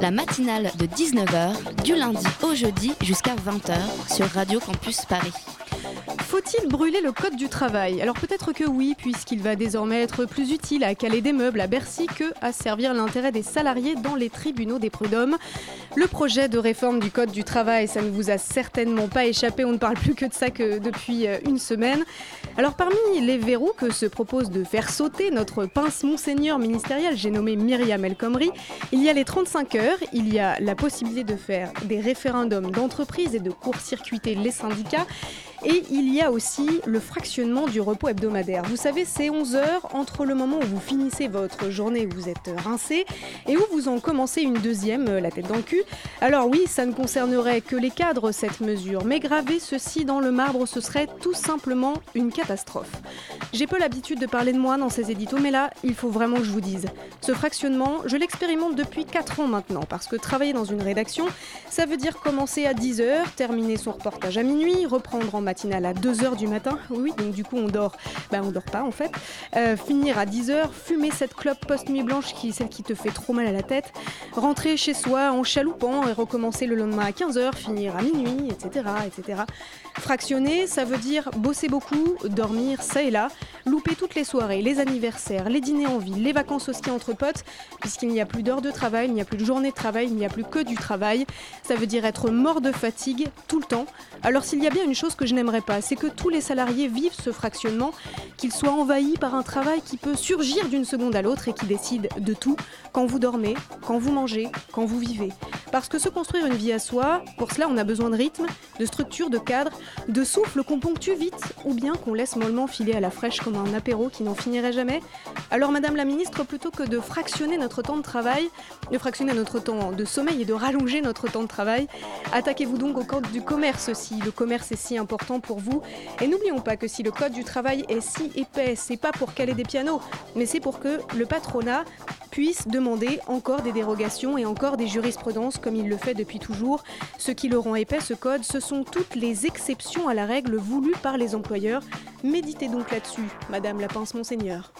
La matinale de 19h, du lundi au jeudi jusqu'à 20h sur Radio Campus Paris. Faut-il brûler le code du travail? Alors peut-être que oui, puisqu'il va désormais être plus utile à caler des meubles à Bercy que à servir l'intérêt des salariés dans les tribunaux des prud'hommes. Le projet de réforme du code du travail, ça ne vous a certainement pas échappé, on ne parle plus que de ça que depuis euh, une semaine. Alors parmi les verrous que se propose de faire sauter notre pince monseigneur ministériel, j'ai nommé Myriam El Khomri, il y a les 35 heures, il y a la possibilité de faire des référendums d'entreprise et de court-circuiter les syndicats, et il y a aussi le fractionnement du repos hebdomadaire. Vous savez, c'est 11 heures entre le moment où vous finissez votre journée, où vous êtes rincé, et où vous en commencez une deuxième, euh, la tête dans le cul. Alors oui, ça ne concernerait que les cadres, cette mesure, mais graver ceci dans le marbre, ce serait tout simplement une catastrophe. J'ai peu l'habitude de parler de moi dans ces éditos, mais là, il faut vraiment que je vous dise. Ce fractionnement, je l'expérimente depuis 4 ans maintenant, parce que travailler dans une rédaction, ça veut dire commencer à 10h, terminer son reportage à minuit, reprendre en matinale à 2h du matin, oui, donc du coup on dort, bah on dort pas en fait, Euh, finir à 10h, fumer cette clope post-nuit blanche qui celle qui te fait trop mal à la tête, rentrer chez soi en chaloupant et recommencer le lendemain à 15h, finir à minuit, etc. etc. Fractionner, ça veut dire bosser beaucoup, dormir ça et là, louper toutes les soirées, les anniversaires, les dîners en ville, les vacances au ski entre potes, puisqu'il n'y a plus d'heures de travail, il n'y a plus de journée de travail, il n'y a plus que du travail. Ça veut dire être mort de fatigue tout le temps. Alors s'il y a bien une chose que je n'aimerais pas, c'est que tous les salariés vivent ce fractionnement, qu'ils soient envahis par un travail qui peut surgir d'une seconde à l'autre et qui décide de tout quand vous dormez, quand vous mangez, quand vous vivez. Parce que se construire une vie à soi, pour cela on a besoin de rythme, de structure, de cadre, de souffle qu'on ponctue vite ou bien qu'on laisse mollement filer à la fraîche comme un apéro qui n'en finirait jamais. Alors Madame la Ministre, plutôt que de fractionner notre temps de travail, de fractionner notre temps de sommeil et de rallonger notre temps de travail, attaquez-vous donc au code du commerce si le commerce est si important pour vous. Et n'oublions pas que si le code du travail est si épais, c'est pas pour caler des pianos, mais c'est pour que le patronat puisse demander encore des dérogations et encore des jurisprudences comme il le fait depuis toujours. Ce qui le rend épais, ce code, ce sont toutes les exceptions à la règle voulues par les employeurs. Méditez donc là-dessus, Madame la Pince Monseigneur.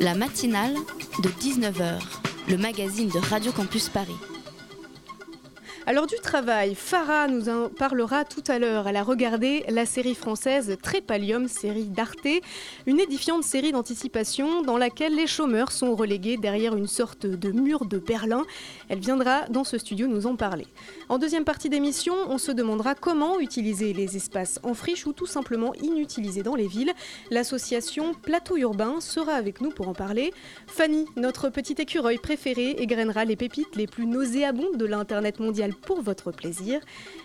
La matinale de 19h, le magazine de Radio Campus Paris. Alors du travail, Farah nous en parlera tout à l'heure. Elle a regardé la série française Trépalium, série d'Arte, une édifiante série d'anticipation dans laquelle les chômeurs sont relégués derrière une sorte de mur de Berlin. Elle viendra dans ce studio nous en parler. En deuxième partie d'émission, on se demandera comment utiliser les espaces en friche ou tout simplement inutilisés dans les villes. L'association Plateau Urbain sera avec nous pour en parler. Fanny, notre petit écureuil préféré, égrènera les pépites les plus nauséabondes de l'Internet mondial pour votre plaisir.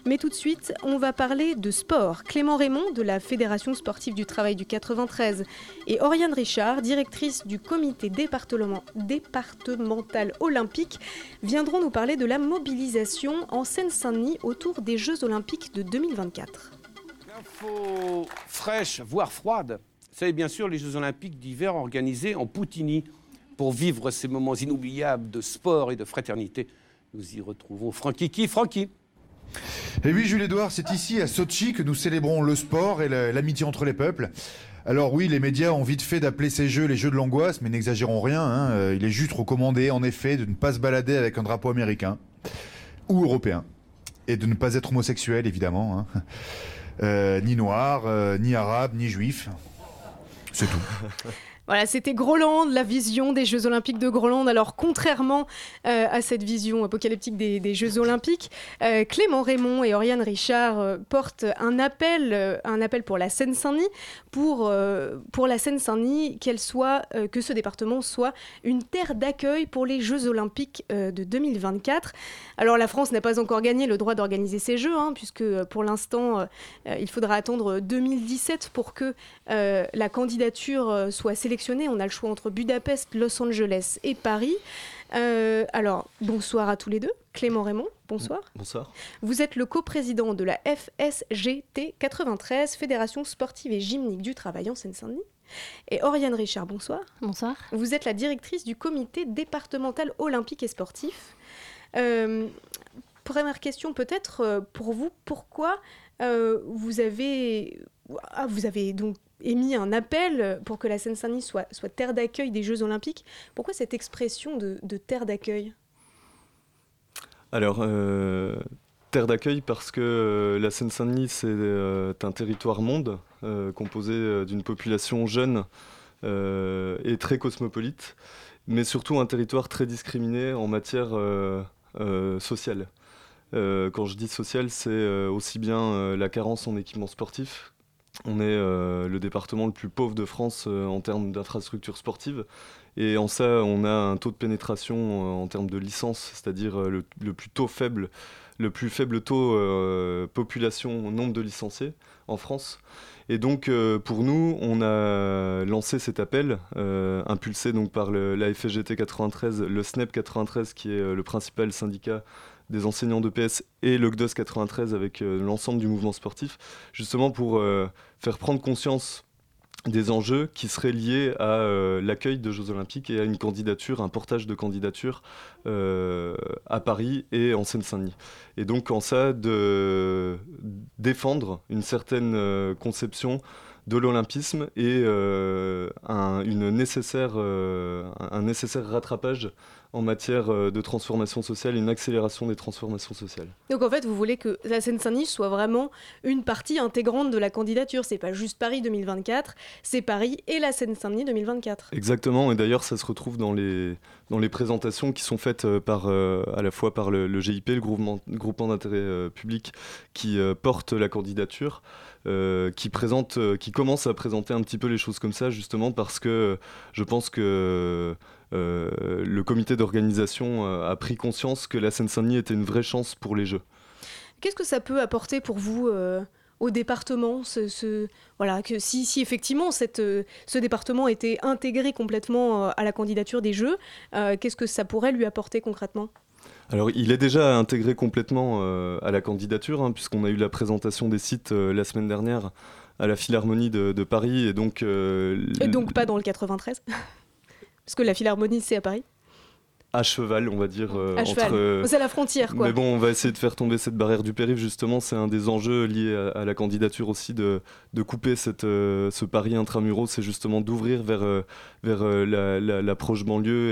Mais tout de suite, on va parler de sport. Clément Raymond de la Fédération sportive du travail du 93 et Oriane Richard, directrice du comité département- départemental olympique, viendront nous parler de la mobilisation en Seine-Saint-Denis autour des Jeux olympiques de 2024. Info fraîche, voire froide. C'est bien sûr les Jeux Olympiques d'hiver organisés en Poutini pour vivre ces moments inoubliables de sport et de fraternité. Nous y retrouvons Francky qui Francky? Et oui, Jules Edouard, c'est ici à Sochi que nous célébrons le sport et la- l'amitié entre les peuples. Alors oui, les médias ont vite fait d'appeler ces jeux les jeux de l'angoisse, mais n'exagérons rien. hein. Euh, Il est juste recommandé, en effet, de ne pas se balader avec un drapeau américain ou européen. Et de ne pas être homosexuel, évidemment. hein. Euh, ni noir, euh, ni arabe, ni juif. C'est tout. Voilà, c'était Groland, la vision des Jeux Olympiques de Groland. Alors, contrairement euh, à cette vision apocalyptique des, Jeux Olympiques, euh, Clément Raymond et Oriane Richard euh, portent un appel, pour la Seine-Saint-Denis, pour, la Seine-Saint-Denis, qu'elle soit, que ce département soit une terre d'accueil pour les Jeux Olympiques de 2024. Alors, la France n'a pas encore gagné le droit d'organiser ces Jeux, hein, puisque pour l'instant, il faudra attendre 2017 pour que la candidature soit sélectionnée On a le choix entre Budapest, Los Angeles et Paris. Euh, alors, bonsoir à tous les deux. Clément Raymond, bonsoir. Bonsoir. Vous êtes le coprésident de la FSGT 93, Fédération sportive et gymnique du travail en Seine-Saint-Denis. Et Oriane Richard, bonsoir. Bonsoir. Vous êtes la directrice du comité départemental olympique et sportif. Euh, première question peut-être euh, pour vous, pourquoi euh, vous avez ah, vous avez donc émis un appel pour que la Seine-Saint-Denis soit, terre d'accueil des Jeux Olympiques. Pourquoi cette expression de, terre d'accueil? Alors, euh, terre d'accueil parce que euh, la Seine-Saint-Denis, c'est euh, un territoire monde composé d'une population jeune et très cosmopolite, mais surtout un territoire très discriminé en matière sociale. Quand je dis social, c'est aussi bien la carence en équipement sportif. On est euh, le département le plus pauvre de France euh, en termes d'infrastructures sportives. Et en ça, on a un taux de pénétration euh, en termes de licence, c'est-à-dire le, plus faible, le plus faible taux population, nombre de licenciés en France. Et donc, pour nous, on a lancé cet appel, impulsé donc par la FGT 93, le SNEP 93, qui est le principal syndicat des enseignants de PS, et le GDOS 93 avec euh, l'ensemble du mouvement sportif, justement pour euh, faire prendre conscience des enjeux qui seraient liés à euh, l'accueil de Jeux Olympiques et à une candidature, un portage de candidature à Paris et en Seine-Saint-Denis. Et donc en ça, de défendre une certaine conception de l'olympisme et un, une nécessaire, un nécessaire rattrapage en matière euh, de transformation sociale, une accélération des transformations sociales. Donc en fait, vous voulez que la Seine-Saint-Denis soit vraiment une partie intégrante de la candidature. C'est pas juste Paris 2024, c'est Paris et la Seine-Saint-Denis 2024. Exactement, et d'ailleurs ça se retrouve dans les, dans les présentations qui sont faites euh, par, euh, à la fois par le, le GIP, le groupement, groupement d'intérêt euh, public, qui euh, porte la candidature, euh, qui, présente, euh, qui commence à présenter un petit peu les choses comme ça, justement parce que euh, je pense que le comité d'organisation euh, a pris conscience que la Seine-Saint-Denis était une vraie chance pour les Jeux. Qu'est-ce que ça peut apporter pour vous euh, au département ce, ce- voilà, que si, si effectivement cette, euh, ce département était intégré complètement euh, à la candidature des Jeux, euh, qu'est-ce que ça pourrait lui apporter concrètement? Alors, il est déjà intégré complètement euh, à la candidature, hein, puisqu'on a eu la présentation des sites euh, la semaine dernière à la Philharmonie de, de Paris. Et donc, euh, Et donc pas dans le 93 Parce que la Philharmonie, c'est à Paris. à cheval, on va dire. euh, À cheval. entre, euh, C'est la frontière, quoi. Mais bon, on va essayer de faire tomber cette barrière du périph', justement. C'est un des enjeux liés à, à la candidature aussi, de, de couper cette, euh, ce pari intramuros. C'est justement d'ouvrir vers, euh, vers euh, la- la- banlieue.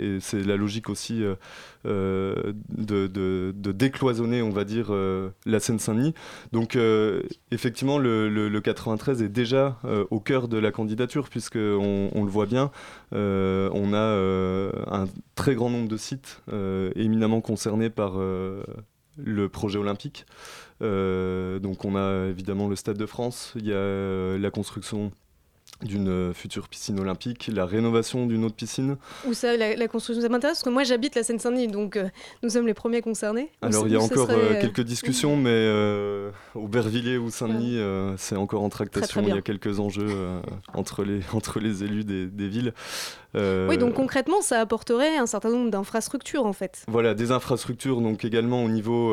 Et, et c'est la logique aussi euh, euh, de, de- décloisonner, on va dire, euh, la Seine-Saint-Denis. Donc, euh, effectivement, le, le- le 93 est déjà euh, au cœur de la candidature, puisqu'on on le voit bien. Euh, on a euh, un très grand nombre de sites euh, éminemment concernés par euh, le projet olympique. Euh, donc on a évidemment le Stade de France, il y a euh, la construction d'une future piscine olympique, la rénovation d'une autre piscine. Où ça, la, la construction, ça m'intéresse parce que moi j'habite la Seine-Saint-Denis, donc euh, nous sommes les premiers concernés. Alors il y a encore serait, euh, euh, quelques discussions, mais euh, Aubervilliers ou Saint-Denis, euh, c'est encore en tractation. il y a quelques enjeux entre, les, entre les élus des, des villes. Oui, donc concrètement, ça apporterait un certain nombre d'infrastructures en fait. Voilà, des infrastructures donc également au niveau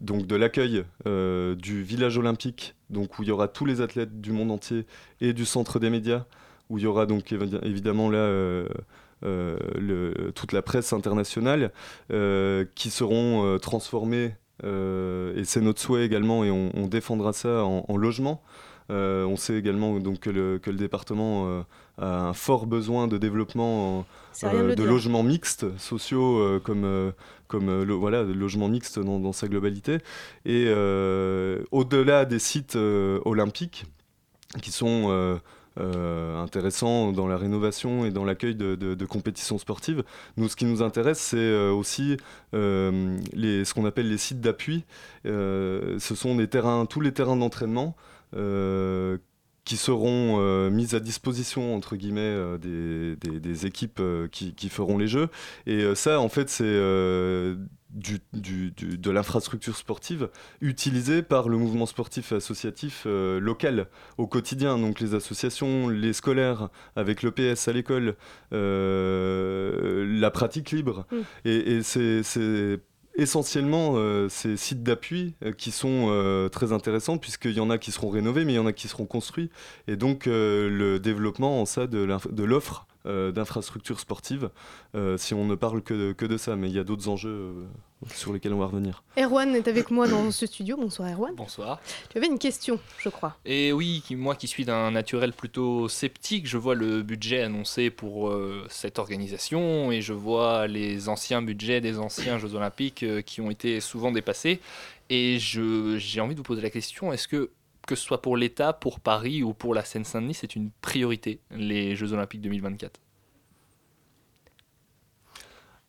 donc de l'accueil du village olympique, donc où il y aura tous les athlètes du monde entier et du centre des médias, où il y aura donc évi- évidemment là euh, euh, toute la presse internationale euh, qui seront transformés et c'est notre souhait également et on, défendra ça en, en logement. On sait également donc que le, que le département un fort besoin de développement rien de logements mixtes, sociaux, euh, comme, euh, comme euh, le, voilà, de logements mixtes dans, dans sa globalité. Et euh, au-delà des sites euh, olympiques, qui sont euh, euh, intéressants dans la rénovation et dans l'accueil de, de- de compétitions sportives, nous, ce qui nous intéresse, c'est euh, aussi euh, les, ce qu'on appelle les sites d'appui. Euh, ce sont des terrains, tous les terrains d'entraînement. Qui seront euh, mises à disposition entre guillemets euh, des, des- des équipes euh, qui, qui feront les jeux et ça en fait c'est du, du- du- de l'infrastructure sportive utilisée par le mouvement sportif associatif local au quotidien. Donc les associations, les scolaires avec le PS à l'école, la pratique libre. Mm. Et, c'est essentiellement euh, ces sites d'appui euh, qui sont euh, très intéressants puisqu'il y en a qui seront rénovés mais il y en a qui seront construits. Et donc le développement en ça de l'offre d'infrastructures sportives si on ne parle que de, ça. Mais il y a d'autres enjeux sur lesquels on va revenir. Erwan est avec moi dans ce studio. Bonsoir Erwan. Bonsoir. Tu avais une question, je crois. Et oui, moi qui suis d'un naturel plutôt sceptique, je vois le budget annoncé pour euh, cette organisation et je vois les anciens budgets des anciens Jeux Olympiques euh, qui ont été souvent dépassés. Et je- j'ai envie de vous poser la question, est-ce que, que ce soit pour l'État, pour Paris ou pour la Seine-Saint-Denis, c'est une priorité, les Jeux Olympiques 2024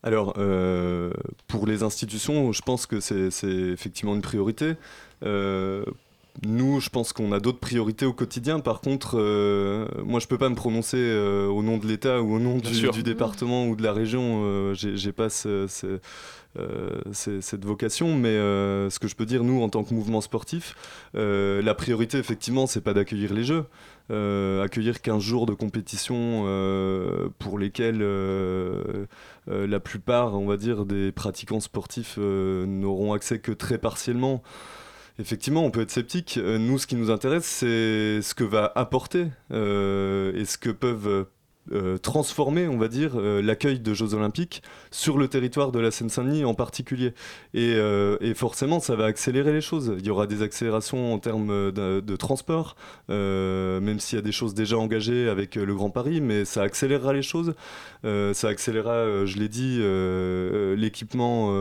Alors, euh, pour les institutions, je pense que c'est effectivement une priorité. Euh, nous, je pense qu'on a d'autres priorités au quotidien. Par contre, euh, moi, je peux pas me prononcer euh, au nom de l'État ou au nom du, département ou de la région. Euh, J'ai pas ce- cette vocation, mais euh, ce que je peux dire, nous, en tant que mouvement sportif, euh, la priorité, effectivement, c'est pas d'accueillir les Jeux. Euh, accueillir 15 jours de compétition euh, pour lesquels euh, euh, la plupart, on va dire, des pratiquants sportifs euh, n'auront accès que très partiellement. Effectivement, on peut être sceptique. Euh, Nous, ce qui nous intéresse, c'est ce que va apporter euh, et ce que peuvent euh, transformer, on va dire, euh, l'accueil de Jeux Olympiques sur le territoire de la Seine-Saint-Denis en particulier. Et, euh, et forcément, ça va accélérer les choses. Il y aura des accélérations en termes de, transport, même s'il y a des choses déjà engagées avec le Grand Paris, mais ça accélérera les choses. Ça accélérera, je l'ai dit, l'équipement,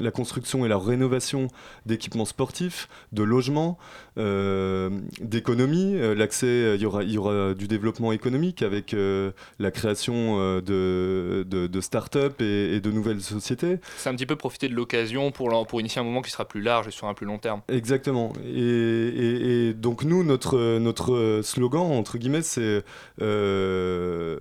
la construction et la rénovation d'équipements sportifs, de logements, d'économie. L'accès, il y aura du développement économique avec euh, la création euh, de, de, de start-up et, et de nouvelles sociétés. C'est un petit peu profiter de l'occasion pour, pour initier un moment qui sera plus large et sur un plus long terme. Exactement. Et, et- et donc nous, notre, notre slogan, entre guillemets, c'est euh,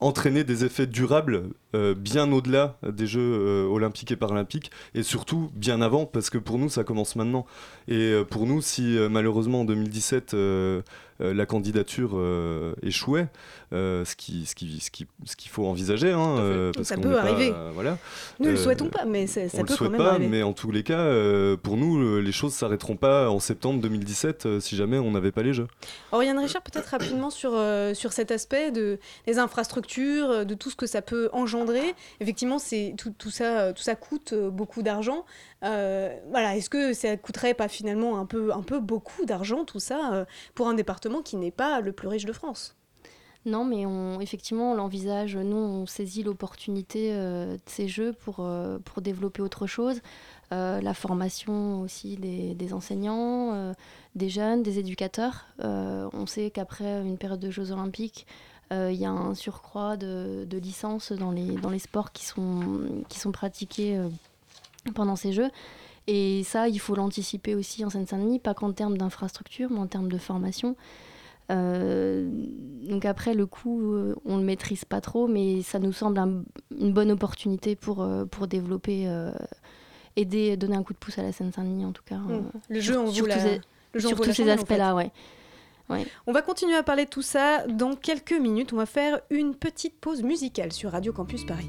entraîner des effets durables euh, bien au-delà des Jeux euh, olympiques et paralympiques, et surtout bien avant, parce que pour nous, ça commence maintenant. Et euh, pour nous, si malheureusement en 2017, euh, euh, la candidature euh, échouait, euh, ce qu'il ce qui, ce qui, ce qu'il faut envisager, hein, euh, parce Ça peut pas, arriver. euh, voilà. Nous ne le Euh, souhaitons pas, mais ça on peut le quand souhaite même pas, arriver. mais en tous les cas, euh, pour nous, le- les choses s'arrêteront pas en septembre 2017 euh, si jamais on n'avait pas les Jeux. Oriane Richard, peut-être rapidement sur, euh, sur cet aspect de, des infrastructures, euh, de tout ce que ça peut engendrer. Effectivement, c'est tout, tout ça, euh, tout ça coûte euh, beaucoup d'argent. Euh, voilà, est-ce que ça coûterait pas finalement un peu, un peu beaucoup d'argent tout ça euh, pour un département qui n'est pas le plus riche de France Non, mais effectivement, on l'envisage. Nous, on saisit l'opportunité euh, de ces jeux pour, euh, pour développer autre chose. Euh, la formation aussi des, des enseignants, des jeunes, des éducateurs. On sait qu'après une période de Jeux olympiques, il y a un surcroît de, de licences dans les, dans les sports qui sont, qui sont pratiqués pendant ces Jeux. Et ça, il faut l'anticiper aussi en Seine-Saint-Denis, pas qu'en termes d'infrastructure, mais en termes de formation. Euh, donc après, le coût, euh, on le maîtrise pas trop, mais ça nous semble un- une bonne opportunité pour, euh, pour développer, euh, aider, donner un coup de pouce à la Seine-Saint-Denis en tout cas. Euh, Le jeu en vaut sur la- tous ces- le jeu en sur tous ces chandelle, en fait. aspects-là, ouais. ouais. On va continuer à parler de tout ça dans quelques minutes. On va faire une petite pause musicale sur Radio Campus Paris.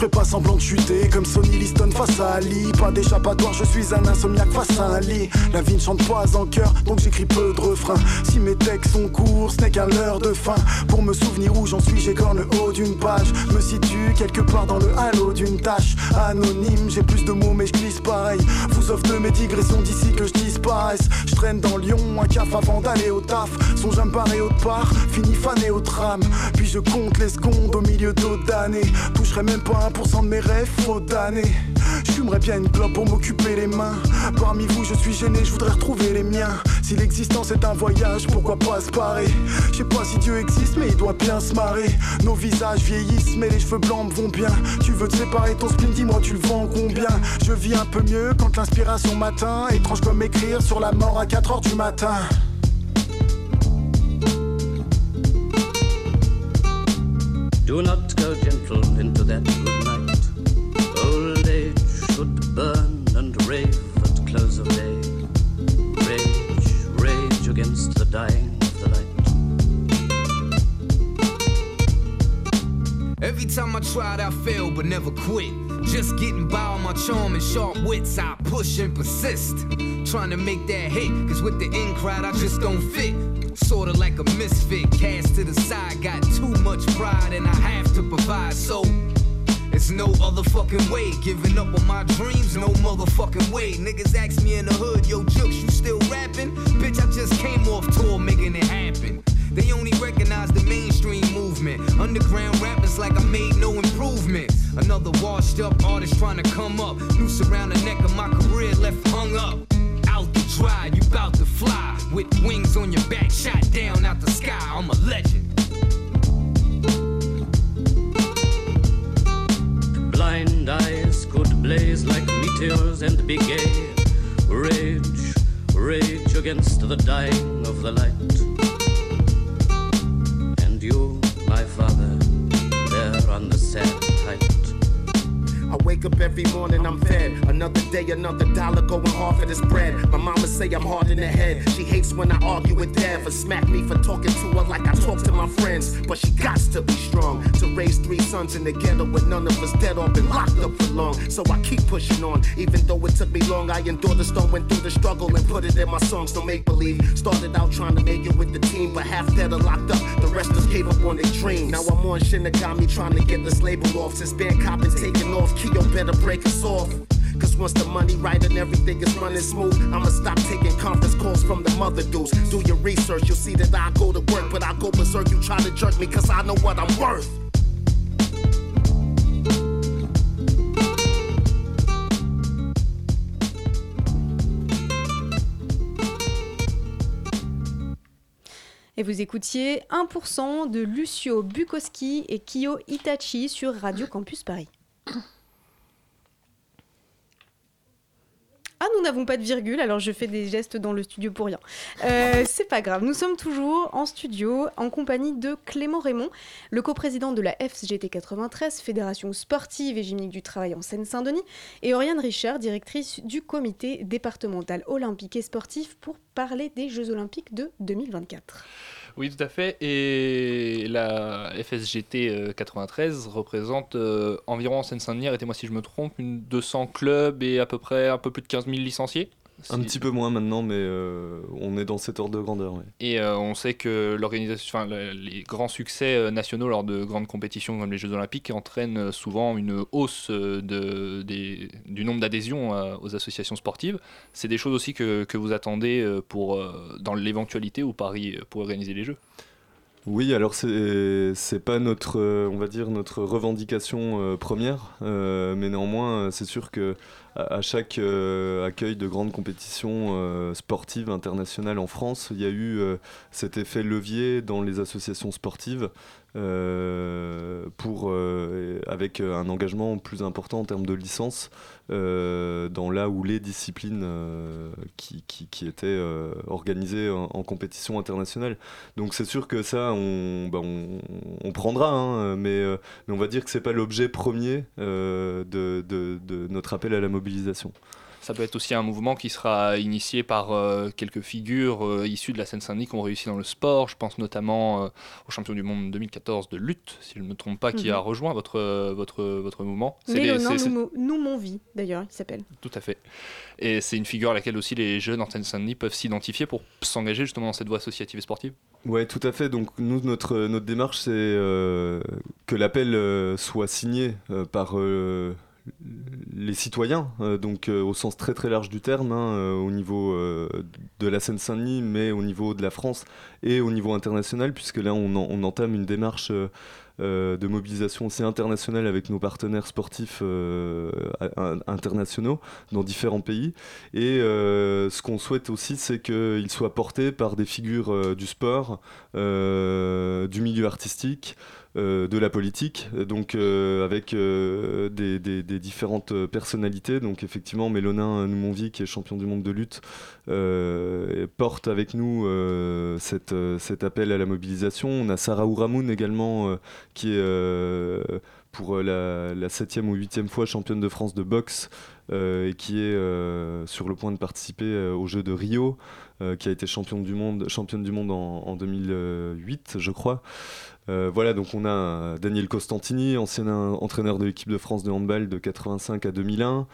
Je fais pas semblant de chuter comme Sonny Liston face à Ali. Pas d'échappatoire, je suis un insomniaque face à un lit. La vie ne chante pas en cœur, donc j'écris peu de refrains. Si mes textes sont courts, ce n'est qu'un leurre de fin. Pour me souvenir où j'en suis, j'écorne le haut d'une page. Me situe quelque part dans le halo d'une tâche. Anonyme, j'ai plus de mots, mais je glisse pareil. Vous offre de mes digressions d'ici que je disparaisse. Je traîne dans Lyon, un caf avant d'aller au taf. Songe à me barrer autre part, fini fané au tram. Puis je compte les secondes au milieu d'autres d'année. Toucherais même pas 1% de mes rêves, faut d'années. J'fumerais bien une clope pour m'occuper les mains. Parmi vous, je suis gêné, je voudrais retrouver les miens. Si l'existence est un voyage, pourquoi pas se parer Je sais pas si Dieu existe, mais il doit bien se marrer. Nos visages vieillissent, mais les cheveux blancs me vont bien. Tu veux te séparer ton spleen, dis-moi, tu le vends combien? Je vis un peu mieux quand l'inspiration m'atteint. Étrange comme écrire sur la mort à 4h du matin. Do not go gentle into that. Old age should burn and rave at close of day. Rage, rage against the dying of the light. Every time I tried, I failed, but never quit. Just getting by on my charm and sharp wits, I push and persist. Trying to make that hit, cause with the in crowd, I just don't fit. Sorta like a misfit, cast to the side. Got too much pride and I have to provide, so no other fucking way. Giving up on my dreams, no motherfucking way. Niggas ask me in the hood, yo, Jukes, you still rapping? Bitch, I just came off tour making it happen. They only recognize the mainstream movement. Underground rappers like I made no improvement. Another washed up artist trying to come up. Noose around the neck of my career left hung up. Out the dry, you bout to fly. With wings on your back, shot down out the sky. I'm a legend. Blind eyes could blaze like meteors and be gay. Rage, rage against the dying of the light. And you, my father, there on the height. I wake up every morning, I'm fed. Another day, another dollar going hard for this bread. My mama say I'm hard in the head. She hates when I argue with dad for smack me for talking to her like I talk to my friends. But she got to be strong to raise three sons in the ghetto with none of us dead or been locked up for long. So I keep pushing on, even though it took me long. I endured the storm, went through the struggle, and put it in my songs. No make believe. Started out trying to make it with the team, but half dead or locked up. The rest just gave up on their dreams. Now I'm on Shinigami trying to get this label off. Since Bangkok been taking off, Kyo better break us off. Cause once the money right and everything is running smooth, I'ma stop taking conference calls from the mother dudes. Do your research, you'll see that I go to work, but I go berserk. You try to jerk me cause I know what I'm worth. Et vous écoutiez 1% de Lucio Bukowski et Kyo Itachi sur Radio Campus Paris. Ah, nous n'avons pas de virgule, alors je fais des gestes dans le studio pour rien. Euh, c'est pas grave, nous sommes toujours en studio en compagnie de Clément Raymond, le coprésident de la FGT 93, Fédération sportive et gymnique du travail en Seine-Saint-Denis, et Oriane Richard, directrice du comité départemental olympique et sportif, pour parler des Jeux olympiques de 2024. Oui, tout à fait. Et la FSGT 93 représente euh, environ en Seine-Saint-Denis, arrêtez-moi si je me trompe, une 200 clubs et à peu près un peu plus de 15 000 licenciés. Un petit peu moins maintenant, mais euh, on est dans cet ordre de grandeur. ouais. Et euh, on sait que l'organisation, enfin, les grands succès euh, nationaux lors de grandes compétitions comme les Jeux Olympiques entraînent souvent une hausse de, des- du nombre d'adhésions aux associations sportives. C'est des choses aussi que, que vous attendez pour, dans l'éventualité où Paris pourrait organiser les Jeux? Oui, alors c'est c'est pas notre, on va dire notre revendication première, euh, mais néanmoins c'est sûr que à, chaque euh, accueil de grandes compétitions euh, sportives internationales en France, il y a eu euh, cet effet levier dans les associations sportives avec un engagement plus important en termes de licence euh, dans là où les disciplines euh, qui, étaient euh, organisées en, compétition internationale. Donc c'est sûr que ça, on, bah, prendra, hein, mais, euh, on va dire que c'est pas l'objet premier euh, de notre appel à la mobilisation. Ça peut être aussi un mouvement qui sera initié par euh, quelques figures euh, issues de la Seine-Saint-Denis qui ont réussi dans le sport. Je pense notamment euh, au champion du monde 2014 de lutte, si je ne me trompe pas, qui Mhm. a rejoint votre, votre, votre mouvement. C'est les- vie, d'ailleurs, il s'appelle. Tout à fait. Et c'est une figure à laquelle aussi les jeunes en Seine-Saint-Denis peuvent s'identifier pour s'engager justement dans cette voie associative et sportive. Ouais, tout à fait. Donc nous, notre, notre démarche, c'est euh, que l'appel euh, soit signé euh, par euh, les citoyens, euh, donc euh, au sens très très large du terme, hein, euh, au niveau de la Seine-Saint-Denis, mais au niveau de la France et au niveau international, puisque là on, en- on entame une démarche de mobilisation aussi internationale avec nos partenaires sportifs internationaux dans différents pays. Et ce qu'on souhaite aussi, c'est qu'il soit porté par des figures du sport, du milieu artistique, euh, de la politique, donc euh, avec euh, des, différentes personnalités. Donc effectivement, Mélonin Noumonvi, qui est champion du monde de lutte, porte avec nous cet appel à la mobilisation. On a Sarah Ouramoun également, qui est pour la, septième ou huitième fois championne de France de boxe et qui est sur le point de participer aux Jeux de Rio, qui a été championne du monde, championne du monde en 2008, je crois. Euh, voilà, donc on a euh, Daniel Costantini, ancien entraîneur de l'équipe de France de handball de 85 à 2001.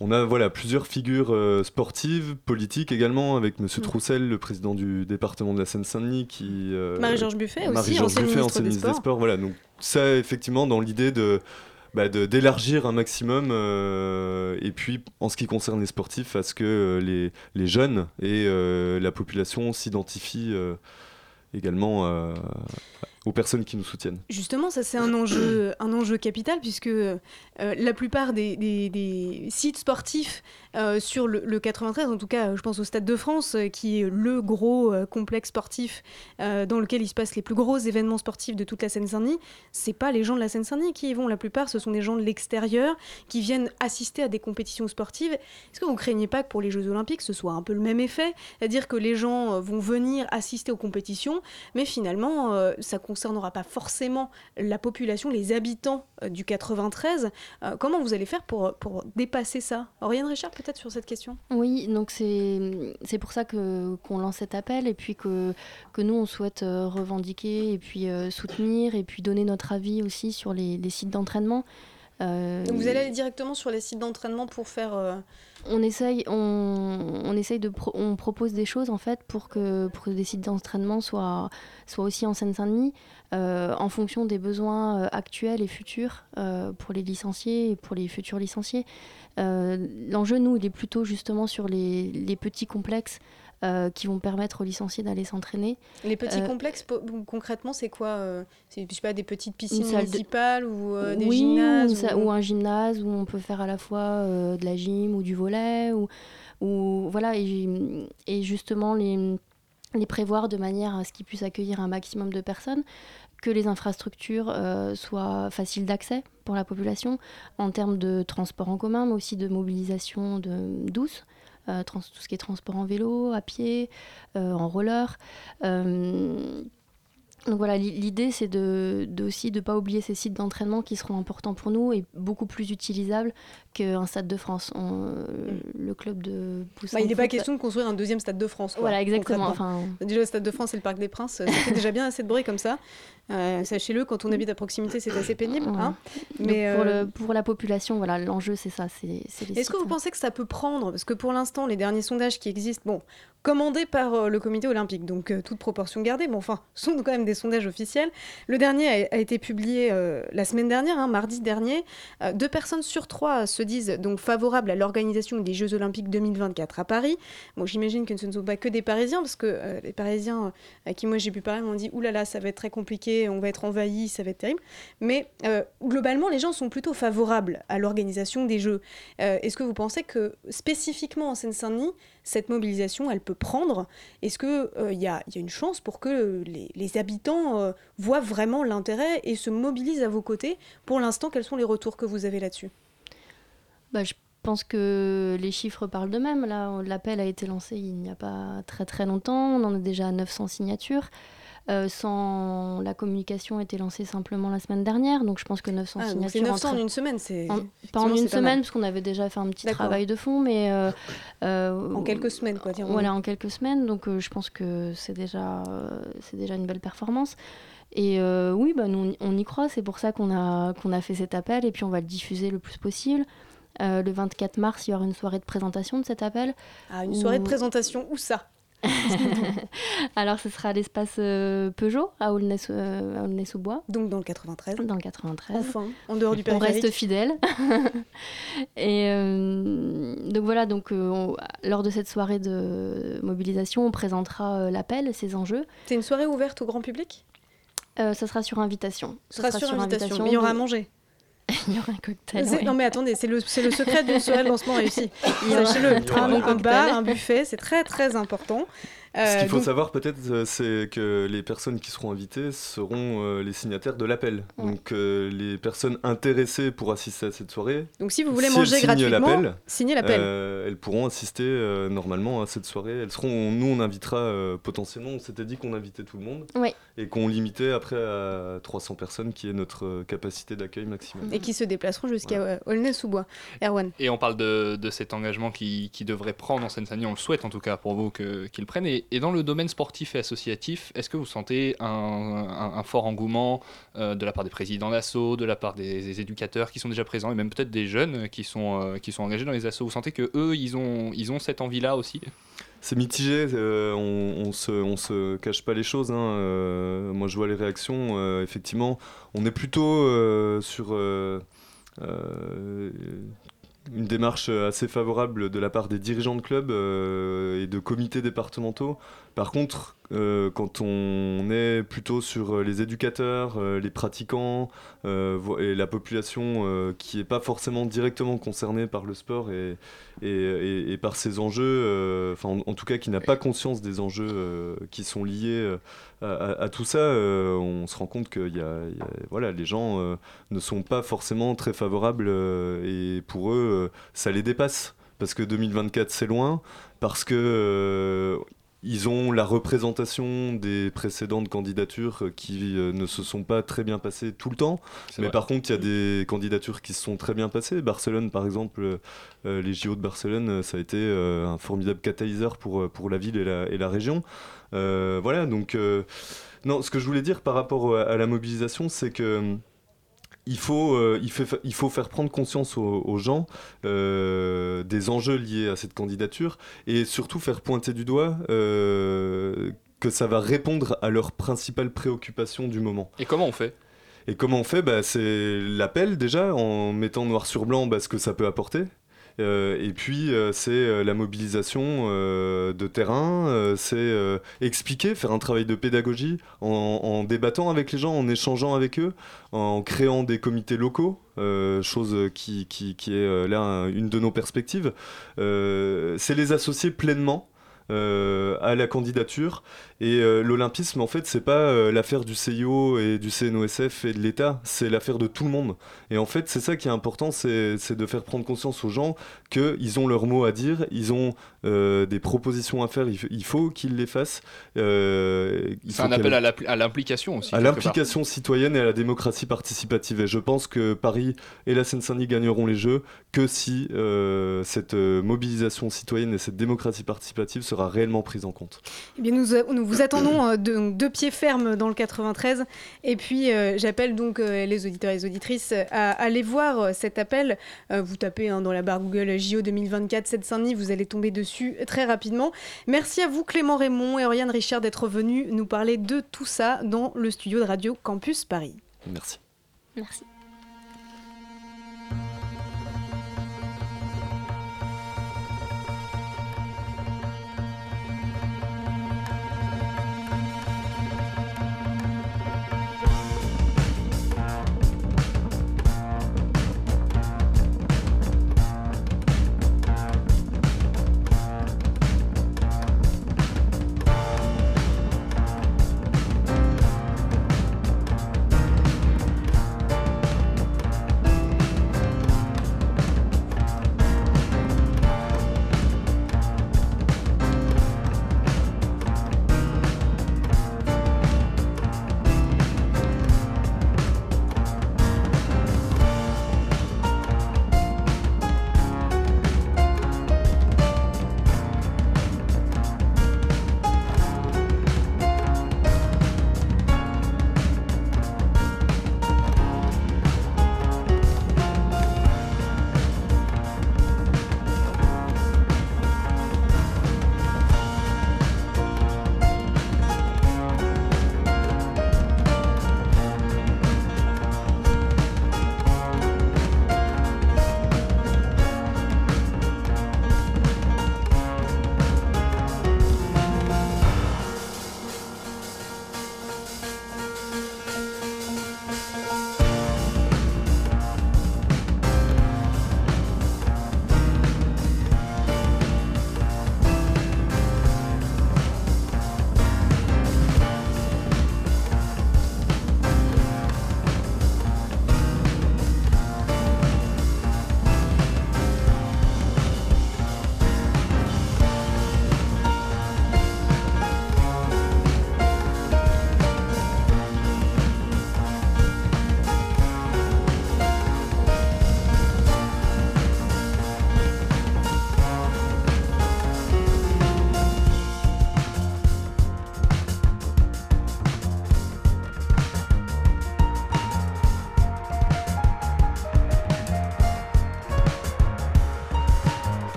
On a voilà, plusieurs figures euh, sportives, politiques également, avec Monsieur Mm. Troussel, le président du département de la Seine-Saint-Denis, qui... euh, Marie-Georges Buffet aussi, Marie-Georges ancienne Buffet, ministre ancienne des ministre des Sports. Voilà, donc ça, effectivement, dans l'idée de bah, d'élargir un maximum euh, et puis en ce qui concerne les sportifs à ce que les, les jeunes et la population s'identifient également aux personnes qui nous soutiennent. Justement, ça c'est un enjeu, un enjeu capital puisque euh, la plupart des, des- des sites sportifs euh, sur le, le 93, en tout cas je pense au Stade de France, euh, qui est le gros complexe sportif dans lequel il se passe les plus gros événements sportifs de toute la Seine-Saint-Denis, c'est pas les gens de la Seine-Saint-Denis qui y vont. La plupart, ce sont des gens de l'extérieur qui viennent assister à des compétitions sportives. Est-ce que vous craignez pas que pour les Jeux Olympiques, ce soit un peu le même effet? C'est-à-dire que les gens vont venir assister aux compétitions, mais finalement, ça concernera pas forcément la population, les habitants euh, du 93. Euh, comment vous allez faire pour, pour dépasser ça? Oriane Richard, peut-être sur cette question? Oui, donc c'est pour ça qu'on lance cet appel et puis que que nous on souhaite euh, revendiquer et puis soutenir et puis donner notre avis aussi sur les, les sites d'entraînement. Euh, Donc vous allez aller directement sur les sites d'entraînement pour faire... euh, on essaye, on, essaye de, on propose des choses en fait pour que, pour des sites d'entraînement soient, aussi en Seine-Saint-Denis, euh, en fonction des besoins euh, actuels et futurs euh, pour les licenciés et pour les futurs licenciés. L'enjeu, nous, il est plutôt justement sur les petits complexes euh, qui vont permettre aux licenciés d'aller s'entraîner. Les petits Euh, complexes, concrètement, c'est quoi euh, C'est pas, des petites piscines de- municipales ou euh, des oui, gymnases ou, ça- ou- ou un gymnase où on peut faire à la fois de la gym ou du volet ou, ou voilà et, et justement les, les prévoir de manière à ce qu'ils puissent accueillir un maximum de personnes que les infrastructures euh, soient faciles d'accès pour la population en termes de transport en commun mais aussi de mobilisation de, douce euh, trans- tout ce qui est transport en vélo, à pied, euh, en roller. Euh, donc voilà, l'i- l'idée c'est de, de aussi de ne pas oublier ces sites d'entraînement qui seront importants pour nous et beaucoup plus utilisables qu'un stade de France. On- euh, Le club de Poussin Bah, il n'est pas question de construire un deuxième stade de France. quoi, Voilà, exactement, enfin- Déjà, le stade de France et le Parc des Princes, fait déjà bien assez de bruit comme ça. Euh, Sachez-le, quand on habite à proximité, c'est assez pénible. Ouais. hein. Mais pour, euh, le, pour la population, voilà, l'enjeu c'est ça, Est-ce que vous pensez que ça peut prendre Parce que pour l'instant, les derniers sondages qui existent, bon, commandés par euh, le comité olympique, donc toute proportion gardée, mais enfin, sont quand même des sondages officiels. Le dernier a, a été publié la semaine dernière, hein, mardi dernier. Deux personnes sur trois se disent donc favorables à l'organisation des Jeux olympiques 2024 à Paris. Bon, j'imagine que ce ne sont pas que des Parisiens, parce que les Parisiens à qui moi j'ai pu parler m'ont dit oulala, là là, ça va être très compliqué, on va être envahi, ça va être terrible. Mais euh, globalement, les gens sont plutôt favorables à l'organisation des Jeux. Euh, Est-ce que vous pensez que spécifiquement en Seine-Saint-Denis, cette mobilisation, elle peut prendre? Est-ce qu'il il y, a, une chance pour que les, habitants euh, voient vraiment l'intérêt et se mobilisent à vos côtés? Pour l'instant, quels sont les retours que vous avez là-dessus? Bah, je pense que les chiffres parlent d'eux-mêmes. L'appel a été lancé il n'y a pas très très longtemps. On en a déjà 900 signatures. Euh, sans la communication a été lancée simplement la semaine dernière, donc je pense que 900 Ah, signatures. c'est 900 en une semaine, c'est- en- pas en une semaine, parce qu'on avait déjà fait un petit travail de fond, mais euh, euh, En quelques semaines, quoi, dirons-nous. Voilà, en quelques semaines. Donc je pense que c'est déjà, c'est déjà une belle performance. Et oui, bah, nous, on y croit. C'est pour ça qu'on a, qu'on a fait cet appel et puis on va le diffuser le plus possible. Euh, le 24 mars, il y aura une soirée de présentation de cet appel. Ah, une soirée de présentation, où ça? Alors, ce sera à l'espace euh, Peugeot, à euh, à Aulnay-sous-Bois. Donc dans le 93. Dans le 93. Enfin, en dehors du On périphérique. reste fidèle. Et euh, donc voilà, donc, euh, on- lors de cette soirée de mobilisation, on présentera l'appel, ses enjeux. C'est une soirée ouverte au grand public? Ça sera sur invitation. Ce sera sur invitation. Mais il y aura à manger. il y aura un cocktail. Ouais. Non mais attendez, c'est le, le secret d'une soirée de lancement réussi. Il y aura- Sachez-le, il y aura un, un bar, un buffet, c'est très très important. Ce Euh, qu'il faut donc- savoir peut-être, euh, c'est que les personnes qui seront invitées seront euh, les signataires de l'appel. Donc euh, les personnes intéressées pour assister à cette soirée. Donc, si vous voulez manger gratuitement, l'appel, signez l'appel. euh, elles pourront assister euh, normalement à cette soirée. Elles seront, nous on invitera euh, potentiellement. On s'était dit qu'on invitait tout le monde et qu'on limitait après à 300 personnes, qui est notre capacité d'accueil maximum. et qui se déplaceront jusqu'à Aulnay-sous-Bois. Erwan. Et on parle de, de cet engagement qui, qui devrait prendre en Seine-Saint-Denis, on le souhaite en tout cas pour vous que- qu'il prenne. Et, et dans le domaine sportif et associatif, est-ce que vous sentez un, fort engouement euh, de la part des présidents d'assaut, de la part des, éducateurs qui sont déjà présents et même peut-être des jeunes qui sont, euh, qui sont engagés dans les assos Vous sentez que eux, ils ont, cette envie-là aussi? C'est mitigé, euh, on, on se, cache pas les choses. hein, moi, je vois les réactions. effectivement, on est plutôt sur une démarche assez favorable de la part des dirigeants de clubs euh, et de comités départementaux. Par contre, euh, quand on est plutôt sur les éducateurs, euh, les pratiquants euh, et la population euh, qui n'est pas forcément directement concernée par le sport et, par ces enjeux, euh, enfin en, tout cas qui n'a pas conscience des enjeux euh, qui sont liés euh, à, tout ça, euh, on se rend compte que voilà, les gens euh, ne sont pas forcément très favorables euh, et pour eux, euh, ça les dépasse. Parce que 2024, c'est loin, parce que euh, ils ont la représentation des précédentes candidatures qui euh, ne se sont pas très bien passées tout le temps. Mais vrai. par contre, il y a des candidatures qui se sont très bien passées. Barcelone, par exemple, euh, euh, les JO de Barcelone, ça a été euh, un formidable catalyseur pour, pour la ville et la, et la région. Euh, voilà, donc... non, ce que je voulais dire par rapport à la mobilisation, c'est que... Il faut, euh, il, fait- il faut faire prendre conscience aux, aux gens euh, des enjeux liés à cette candidature et surtout faire pointer du doigt euh, que ça va répondre à leurs principales préoccupations du moment. Et comment on fait? Et comment on fait? Bah, C'est l'appel déjà, en mettant noir sur blanc bah, ce que ça peut apporter. Euh, et puis euh, c'est euh, la mobilisation de terrain, c'est expliquer, faire un travail de pédagogie en, débattant avec les gens, en échangeant avec eux, en créant des comités locaux, chose qui, qui, est là un- une de nos perspectives. C'est les associer pleinement à la candidature. Et euh, l'olympisme, en fait, c'est pas euh, l'affaire du CIO et du CNOSF et de l'État, c'est l'affaire de tout le monde. Et en fait, c'est ça qui est important, c'est de faire prendre conscience aux gens qu'ils ont leur mot à dire, ils ont euh, des propositions à faire, il, faut qu'ils les fassent. Euh, C'est un appel à l'implication aussi. à l'implication citoyenne et à la démocratie participative. Et je pense que Paris et la Seine-Saint-Denis gagneront les Jeux que si euh, cette euh, mobilisation citoyenne et cette démocratie participative sera réellement prise en compte. Eh bien, nous, nous vous attendons de, donc, deux pieds fermes dans le 93. Et puis, euh, j'appelle donc euh, les auditeurs et les auditrices à aller voir cet appel. Euh, vous tapez hein, dans la barre Google JO 2024 Seine-Saint-Denis, vous allez tomber dessus très rapidement. Merci à vous, Clément Raymond et Oriane Richard, d'être venus nous parler de tout ça dans le studio de Radio Campus Paris. Merci. Merci.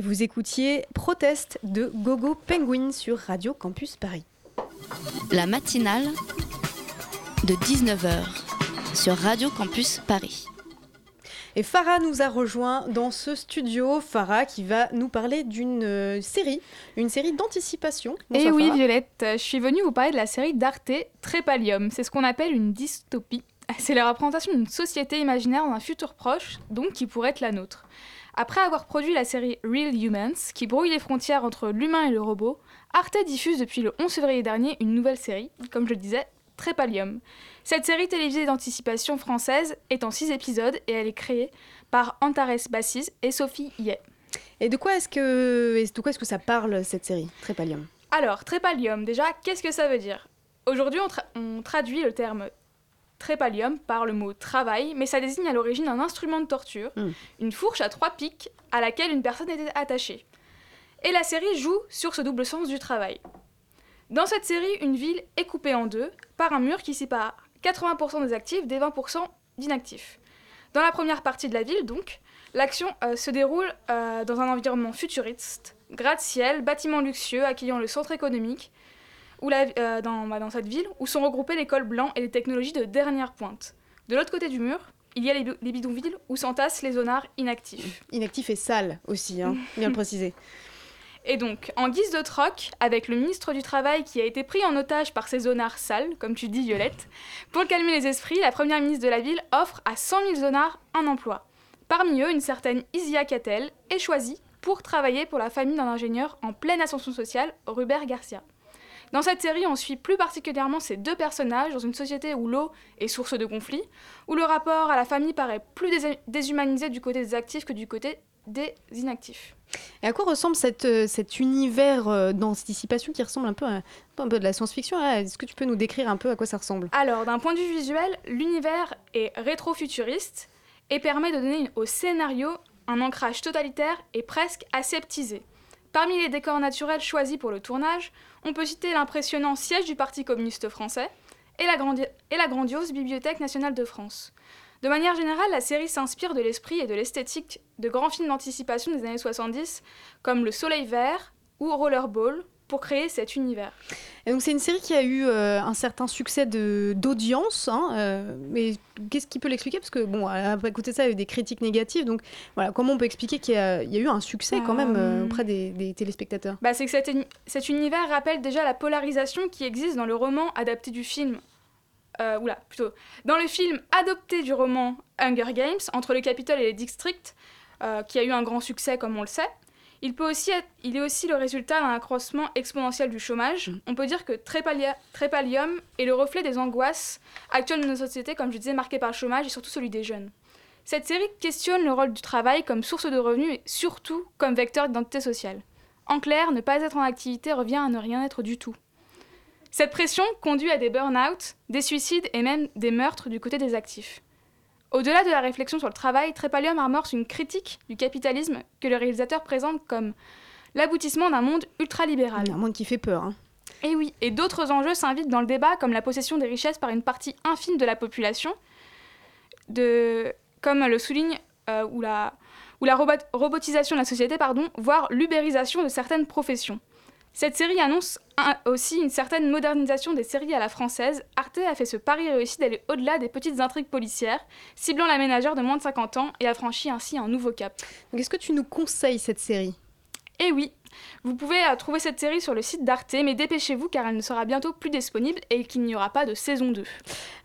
Et vous écoutiez Proteste de Gogo Penguin sur Radio Campus Paris. La matinale de 19h sur Radio Campus Paris. Et Farah nous a rejoint dans ce studio. Farah qui va nous parler d'une euh, série, une série d'anticipation. Et Bonsoir, oui, Farah. Violette, je suis venue vous parler de la série d'Arte Trépalium. C'est ce qu'on appelle une dystopie. C'est la représentation d'une société imaginaire dans un futur proche, donc qui pourrait être la nôtre. Après avoir produit la série Real Humans, qui brouille les frontières entre l'humain et le robot, Arte diffuse depuis le 11 février dernier une nouvelle série, comme je le disais, Trépalium. Cette série télévisée d'anticipation française est en 6 épisodes et elle est créée par Antares Bassis et Sophie Yeh. Et de quoi est-ce que, et de quoi est-ce que ça parle cette série, Trépalium? Alors, trépalium, déjà, qu'est-ce que ça veut dire? Aujourd'hui, on, tra- on traduit le terme trépalium par le mot travail, mais ça désigne à l'origine un instrument de torture, Hmm. une fourche à trois pics à laquelle une personne était attachée. Et la série joue sur ce double sens du travail. Dans cette série, une ville est coupée en deux par un mur qui sépare 80% des actifs des 20% d'inactifs. Dans la première partie de la ville, donc, l'action euh, se déroule euh, dans un environnement futuriste, gratte-ciel, bâtiments luxueux accueillant le centre économique, où la- euh, dans, bah, dans cette ville, où sont regroupés les cols blancs et les technologies de dernière pointe. De l'autre côté du mur, il y a les, bi- les bidonvilles où s'entassent les zonards inactifs. Inactif et sale aussi, hein, bien le préciser. Et donc, en guise de troc, avec le ministre du Travail qui a été pris en otage par ces zonards sales, comme tu dis Violette, pour calmer les esprits, la première ministre de la ville offre à 100 000 zonards un emploi. Parmi eux, une certaine Isia Cattel est choisie pour travailler pour la famille d'un ingénieur en pleine ascension sociale, Rubert Garcia. Dans cette série, on suit plus particulièrement ces deux personnages dans une société où l'eau est source de conflits, où le rapport à la famille paraît plus dés- déshumanisé du côté des actifs que du côté des inactifs. Et à quoi ressemble cette, euh, cet univers euh, d'anticipation qui ressemble un peu à un peu de la science-fiction là Est-ce que tu peux nous décrire un peu à quoi ça ressemble? Alors, d'un point de vue visuel, l'univers est rétro-futuriste et permet de donner au scénario un ancrage totalitaire et presque aseptisé. Parmi les décors naturels choisis pour le tournage, on peut citer l'impressionnant siège du Parti communiste français et la, grandiose Bibliothèque nationale de France. De manière générale, la série s'inspire de l'esprit et de l'esthétique de grands films d'anticipation des années 70, comme Le Soleil Vert ou Rollerball, pour créer cet univers. Et donc c'est une série qui a eu euh, un certain succès d'audience, hein, euh, mais qu'est-ce qui peut l'expliquer? Parce que bon, côté de ça, il y a eu des critiques négatives, donc voilà, comment on peut expliquer qu'il y, a il y a eu un succès quand même euh, auprès des, des téléspectateurs? Bah, c'est que cet, uni- cet univers rappelle déjà la polarisation qui existe dans le roman adapté du film. Oula, plutôt. Dans le film adopté du roman Hunger Games, entre le Capitole et les districts, qui a eu un grand succès comme on le sait, il, peut aussi être- il est aussi le résultat d'un accroissement exponentiel du chômage. On peut dire que Trépalium est le reflet des angoisses actuelles de nos sociétés, comme je disais, marquées par le chômage et surtout celui des jeunes. Cette série questionne le rôle du travail comme source de revenus et surtout comme vecteur d'identité sociale. En clair, ne pas être en activité revient à ne rien être du tout. Cette pression conduit à des burn-out, des suicides et même des meurtres du côté des actifs. Au-delà de la réflexion sur le travail, Trépalium amorce une critique du capitalisme que le réalisateur présente comme l'aboutissement d'un monde ultralibéral. Un monde qui fait peur. hein. Et oui, et d'autres enjeux s'invitent dans le débat comme la possession des richesses par une partie infime de la population, de, comme le souligne, euh, ou la, ou la robot- robotisation de la société, pardon, voire l'ubérisation de certaines professions. Cette série annonce un- aussi une certaine modernisation des séries à la française. Arte a fait ce pari réussi d'aller au-delà des petites intrigues policières, ciblant la ménagère de moins de 50 ans et a franchi ainsi un nouveau cap. Est-ce que tu nous conseilles cette série? Eh oui, vous pouvez euh, trouver cette série sur le site d'Arte, mais dépêchez-vous car elle ne sera bientôt plus disponible et qu'il n'y aura pas de saison 2.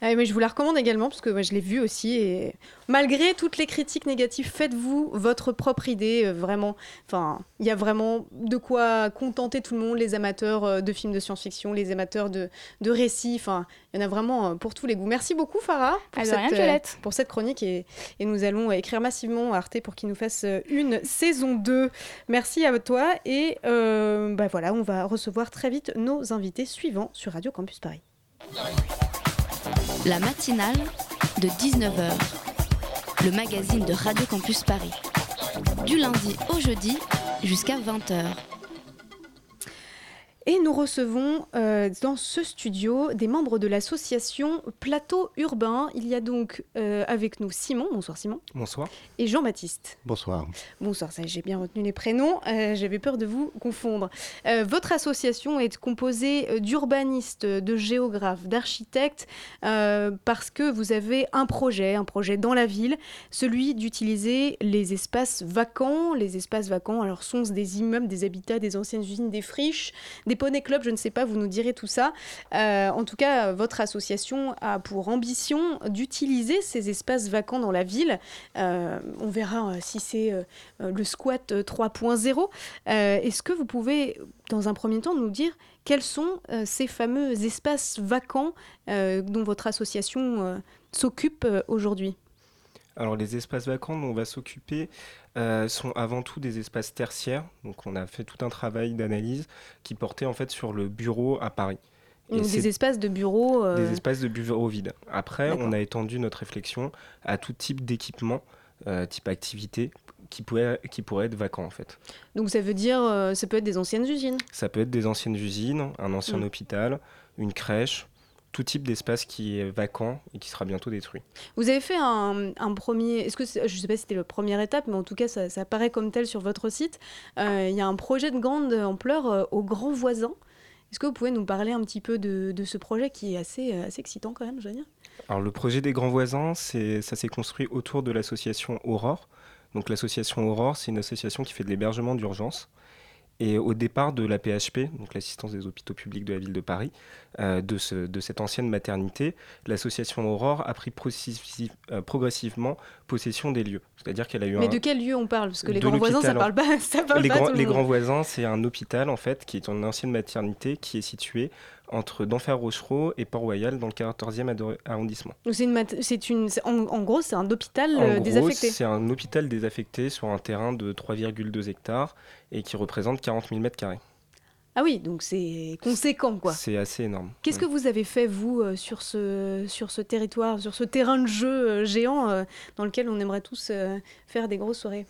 Ah, mais je vous la recommande également parce que je l'ai vue aussi et malgré toutes les critiques négatives, faites-vous votre propre idée. euh, vraiment, enfin, il y a vraiment de quoi contenter tout le monde, les amateurs euh, de films de science-fiction, les amateurs de, de récits. Enfin, il y en a vraiment pour tous les goûts. Merci beaucoup Farah pour, Ah, cette, rien, Violette. pour cette chronique et, et nous allons écrire massivement à Arte pour qu'il nous fasse une saison 2. Merci à toi et euh, bah voilà, on va recevoir très vite nos invités suivants sur Radio Campus Paris. La matinale de 19h. Le magazine de Radio Campus Paris. Du lundi au jeudi jusqu'à 20h. Et nous recevons euh, dans ce studio des membres de l'association Plateau Urbain. Il y a donc euh, avec nous Simon. Bonsoir Simon. Bonsoir. Et Jean-Baptiste. Bonsoir. Bonsoir, ça j'ai bien retenu les prénoms. Euh, J'avais peur de vous confondre. Euh, votre association est composée d'urbanistes, de géographes, d'architectes, euh, parce que vous avez un projet, un projet dans la ville, celui d'utiliser les espaces vacants. Les espaces vacants, alors sont-ce des immeubles, des habitats, des anciennes usines, des friches, des poney clubs, je ne sais pas, vous nous direz tout ça. Euh, en tout cas, votre association a pour ambition d'utiliser ces espaces vacants dans la ville. Euh, on verra euh, si c'est le squat euh, 3.0. Euh, Est-ce que vous pouvez, dans un premier temps, nous dire quels sont ces fameux espaces vacants dont votre association s'occupe aujourd'hui? Alors les espaces vacants on va s'occuper euh, sont avant tout des espaces tertiaires. Donc on a fait tout un travail d'analyse qui portait en fait sur le bureau à Paris. Et Donc Des espaces de bureaux euh, des espaces de bureaux vides. Après, on a étendu notre réflexion à tout type d'équipement, euh, type activité, qui pourrait, qui pourrait être vacant en fait. Donc ça veut dire, euh, ça peut être des anciennes usines? Ça peut être des anciennes usines, un ancien Mm. hôpital, une crèche, tout type d'espace qui est vacant et qui sera bientôt détruit. Vous avez fait un, un premier, est-ce que je ne sais pas si c'était la première étape, mais en tout cas ça, ça apparaît comme tel sur votre site. Euh, Il y a un projet de grande ampleur euh, au Grand Voisin. Est-ce que vous pouvez nous parler un petit peu de, de ce projet qui est assez, euh, assez excitant quand même, je veux dire? Alors le projet des grands voisins, c'est, ça s'est construit autour de l'association Aurore. Donc l'association Aurore, c'est une association qui fait de l'hébergement d'urgence. Et au départ de la PHP, donc l'assistance des hôpitaux publics de la ville de Paris, euh, de, ce- de cette ancienne maternité, l'association Aurore a pris euh, progressivement possession des lieux. C'est-à-dire qu'elle a eu Mais un... de quel lieu on parle? Parce que les grands voisins, ça l'hôpital, parle pas, ça parle les pas grands, tout le les monde. grands voisins, c'est un hôpital en fait qui est une ancienne maternité qui est situé entre d'Enfer Rochereau et Port-Royal dans le 14e ado- arrondissement. C'est une, une, en, en gros, c'est un hôpital En euh, gros, désaffecté. c'est un hôpital désaffecté sur un terrain de 3,2 hectares et qui représente 40 000 mètres carrés. Ah oui, donc c'est conséquent quoi. C'est assez énorme. Qu'est-ce que vous avez fait, vous, euh, sur ce, sur ce territoire, sur ce terrain de jeu euh, géant euh, dans lequel on aimerait tous euh, faire des grosses soirées?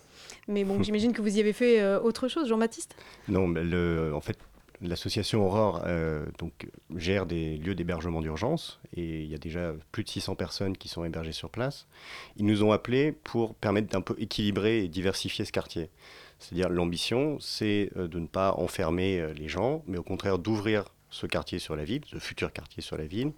Mais bon, j'imagine que vous y avez fait euh, autre chose, Jean-Baptiste? Non, mais le, en fait, l'association Aurore euh, donc, gère des lieux d'hébergement d'urgence et il y a déjà plus de 600 personnes qui sont hébergées sur place. Ils nous ont appelés pour permettre d'un peu équilibrer et diversifier ce quartier. C'est-à-dire l'ambition, c'est euh, de ne pas enfermer euh, les gens, mais au contraire d'ouvrir ce quartier sur la ville, ce futur quartier sur la ville,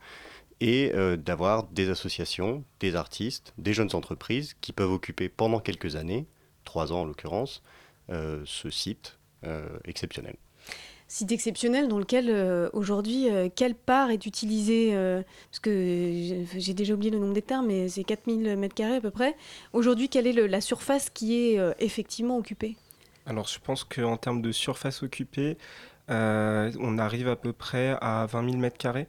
et d'avoir des associations, des artistes, des jeunes entreprises qui peuvent occuper pendant quelques années, trois ans en l'occurrence, ce site exceptionnel. Site exceptionnel dans lequel euh, aujourd'hui, euh, quelle part est utilisée euh, Parce que j'ai- déjà oublié le nombre d'hectares, mais c'est 4000 mètres carrés à peu près. Aujourd'hui, quelle est le- la surface qui est effectivement occupée? Alors je pense qu'en termes de surface occupée, on arrive à peu près à 20 000 mètres carrés.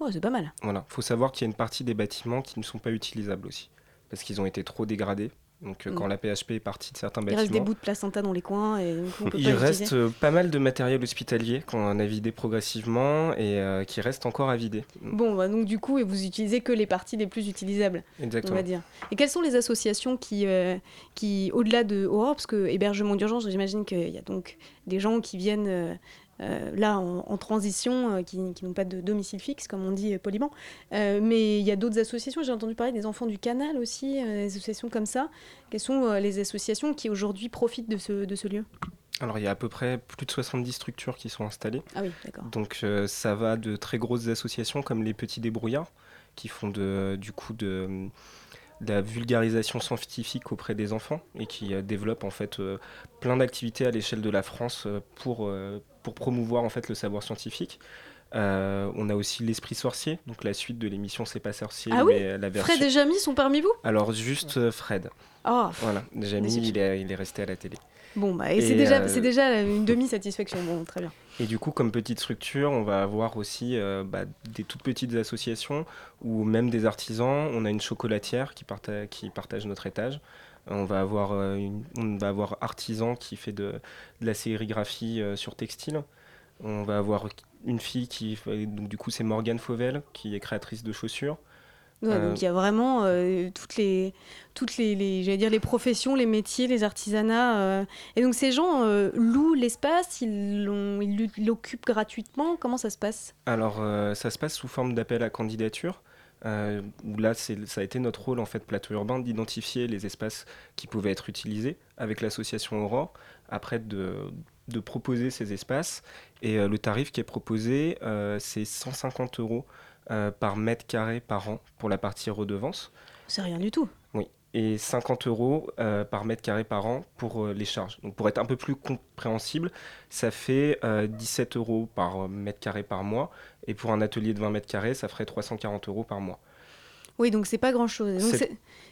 Oh, c'est pas mal. Voilà, faut savoir qu'il y a une partie des bâtiments qui ne sont pas utilisables aussi, parce qu'ils ont été trop dégradés. Donc euh, Mm. quand la PHP est partie de certains Il bâtiments, reste des bouts de placenta dans les coins et donc on peut il pas reste euh, pas mal de matériel hospitalier qu'on a vidé progressivement et euh, qui reste encore à vider. Bon, bah, donc du coup, vous utilisez que les parties les plus utilisables, Exactement. on va dire. Et quelles sont les associations qui, euh, qui au-delà de Aurore, parce que hébergement d'urgence, j'imagine qu'il y a donc des gens qui viennent euh, là en, en transition, euh, qui, qui n'ont pas de domicile fixe, comme on dit euh, poliment. Euh, mais il y a d'autres associations, j'ai entendu parler des enfants du canal aussi, des associations comme ça. Quelles sont les associations qui aujourd'hui profitent de ce, de ce lieu? Alors il y a à peu près plus de 70 structures qui sont installées. Ah oui, d'accord. Donc ça va de très grosses associations comme les Petits Débrouillards qui font de, du coup de, la vulgarisation scientifique auprès des enfants et qui euh, développent en fait euh, plein d'activités à l'échelle de la France euh, pour, pour promouvoir en fait le savoir scientifique. Euh, on a aussi l'esprit sorcier, donc la suite de l'émission C'est pas sorcier, Ah oui mais la version. Fred et Jamie sont parmi vous? Alors juste euh, Fred. Ah. Voilà, Jamie Déception. il est, il est resté à la télé. Bon, bah, et, c'est déjà, euh, c'est déjà une demi-satisfaction. Bon, très bien. Et du coup, comme petite structure, on va avoir aussi euh, bah, des toutes petites associations ou même des artisans. On a une chocolatière qui, parta- qui partage notre étage. On va avoir, euh, une- on va avoir artisan qui fait de, de la sérigraphie euh, sur textile. On va avoir une fille qui, donc du coup, c'est Morgane Fauvel qui est créatrice de chaussures. Ouais, Euh, Donc il y a vraiment euh, toutes les, toutes les, les- j'allais dire les professions, les métiers, les artisanats. euh. Et donc ces gens louent l'espace, ils l'occupent gratuitement. Comment ça se passe? Alors, ça se passe sous forme d'appel à candidature. où là, ça a été notre rôle en fait plateau urbain d'identifier les espaces qui pouvaient être utilisés avec l'association Aurore, après de, de proposer ces espaces. Et euh, le tarif qui est proposé, euh, c'est 150 euros euh, par mètre carré par an pour la partie redevance. C'est rien du tout. Oui, et 50 euros par mètre carré par an pour les charges. Donc pour être un peu plus compréhensible, ça fait euh, 17 euros par mètre carré par mois. Et pour un atelier de 20 mètres carrés, ça ferait 340 euros par mois. Oui, donc c'est pas grand-chose.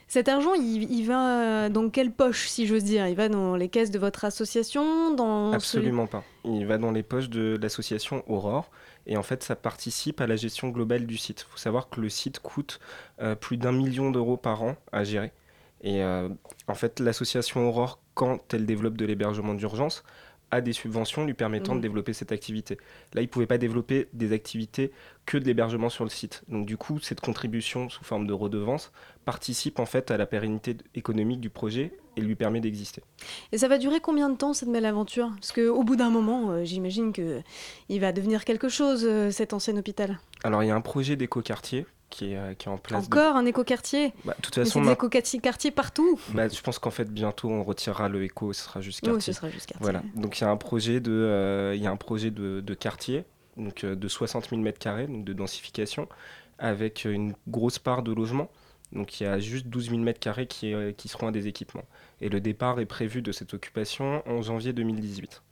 Cet argent, il, il va dans quelle poche, si j'ose dire? Il va dans les caisses de votre association dans celui- Absolument pas. Il va dans les poches de l'association Aurore. Et en fait, ça participe à la gestion globale du site. Il faut savoir que le site coûte euh, plus d'un million d'euros par an à gérer. Et euh, en fait, l'association Aurore, quand elle développe de l'hébergement d'urgence, des subventions lui permettant de développer cette activité. Là, il ne pouvait pas développer des activités que de l'hébergement sur le site. Donc du coup, cette contribution sous forme de redevance participe en fait à la pérennité économique du projet et lui permet d'exister. Et ça va durer combien de temps cette belle aventure? Parce qu'au bout d'un moment, euh, j'imagine que il va devenir quelque chose, euh, cet ancien hôpital. Alors il y a un projet d'éco-quartier qui est, euh, qui est en place. de- Encore un éco-quartier Bah, de toute Mais façon, c'est des éco-quartiers partout Bah, je pense qu'en fait bientôt on retirera le éco, ce sera juste Oui, quartier. ce sera juste quartier. Voilà. Donc il y a un projet de, euh, y a un projet de, de quartier, donc euh, de 60 000 mètres carrés, donc de densification, avec euh, une grosse part de logement. Donc il y a juste 12 000 mètres carrés qui, qui seront à des équipements. Et le départ est prévu de cette occupation en janvier 2018.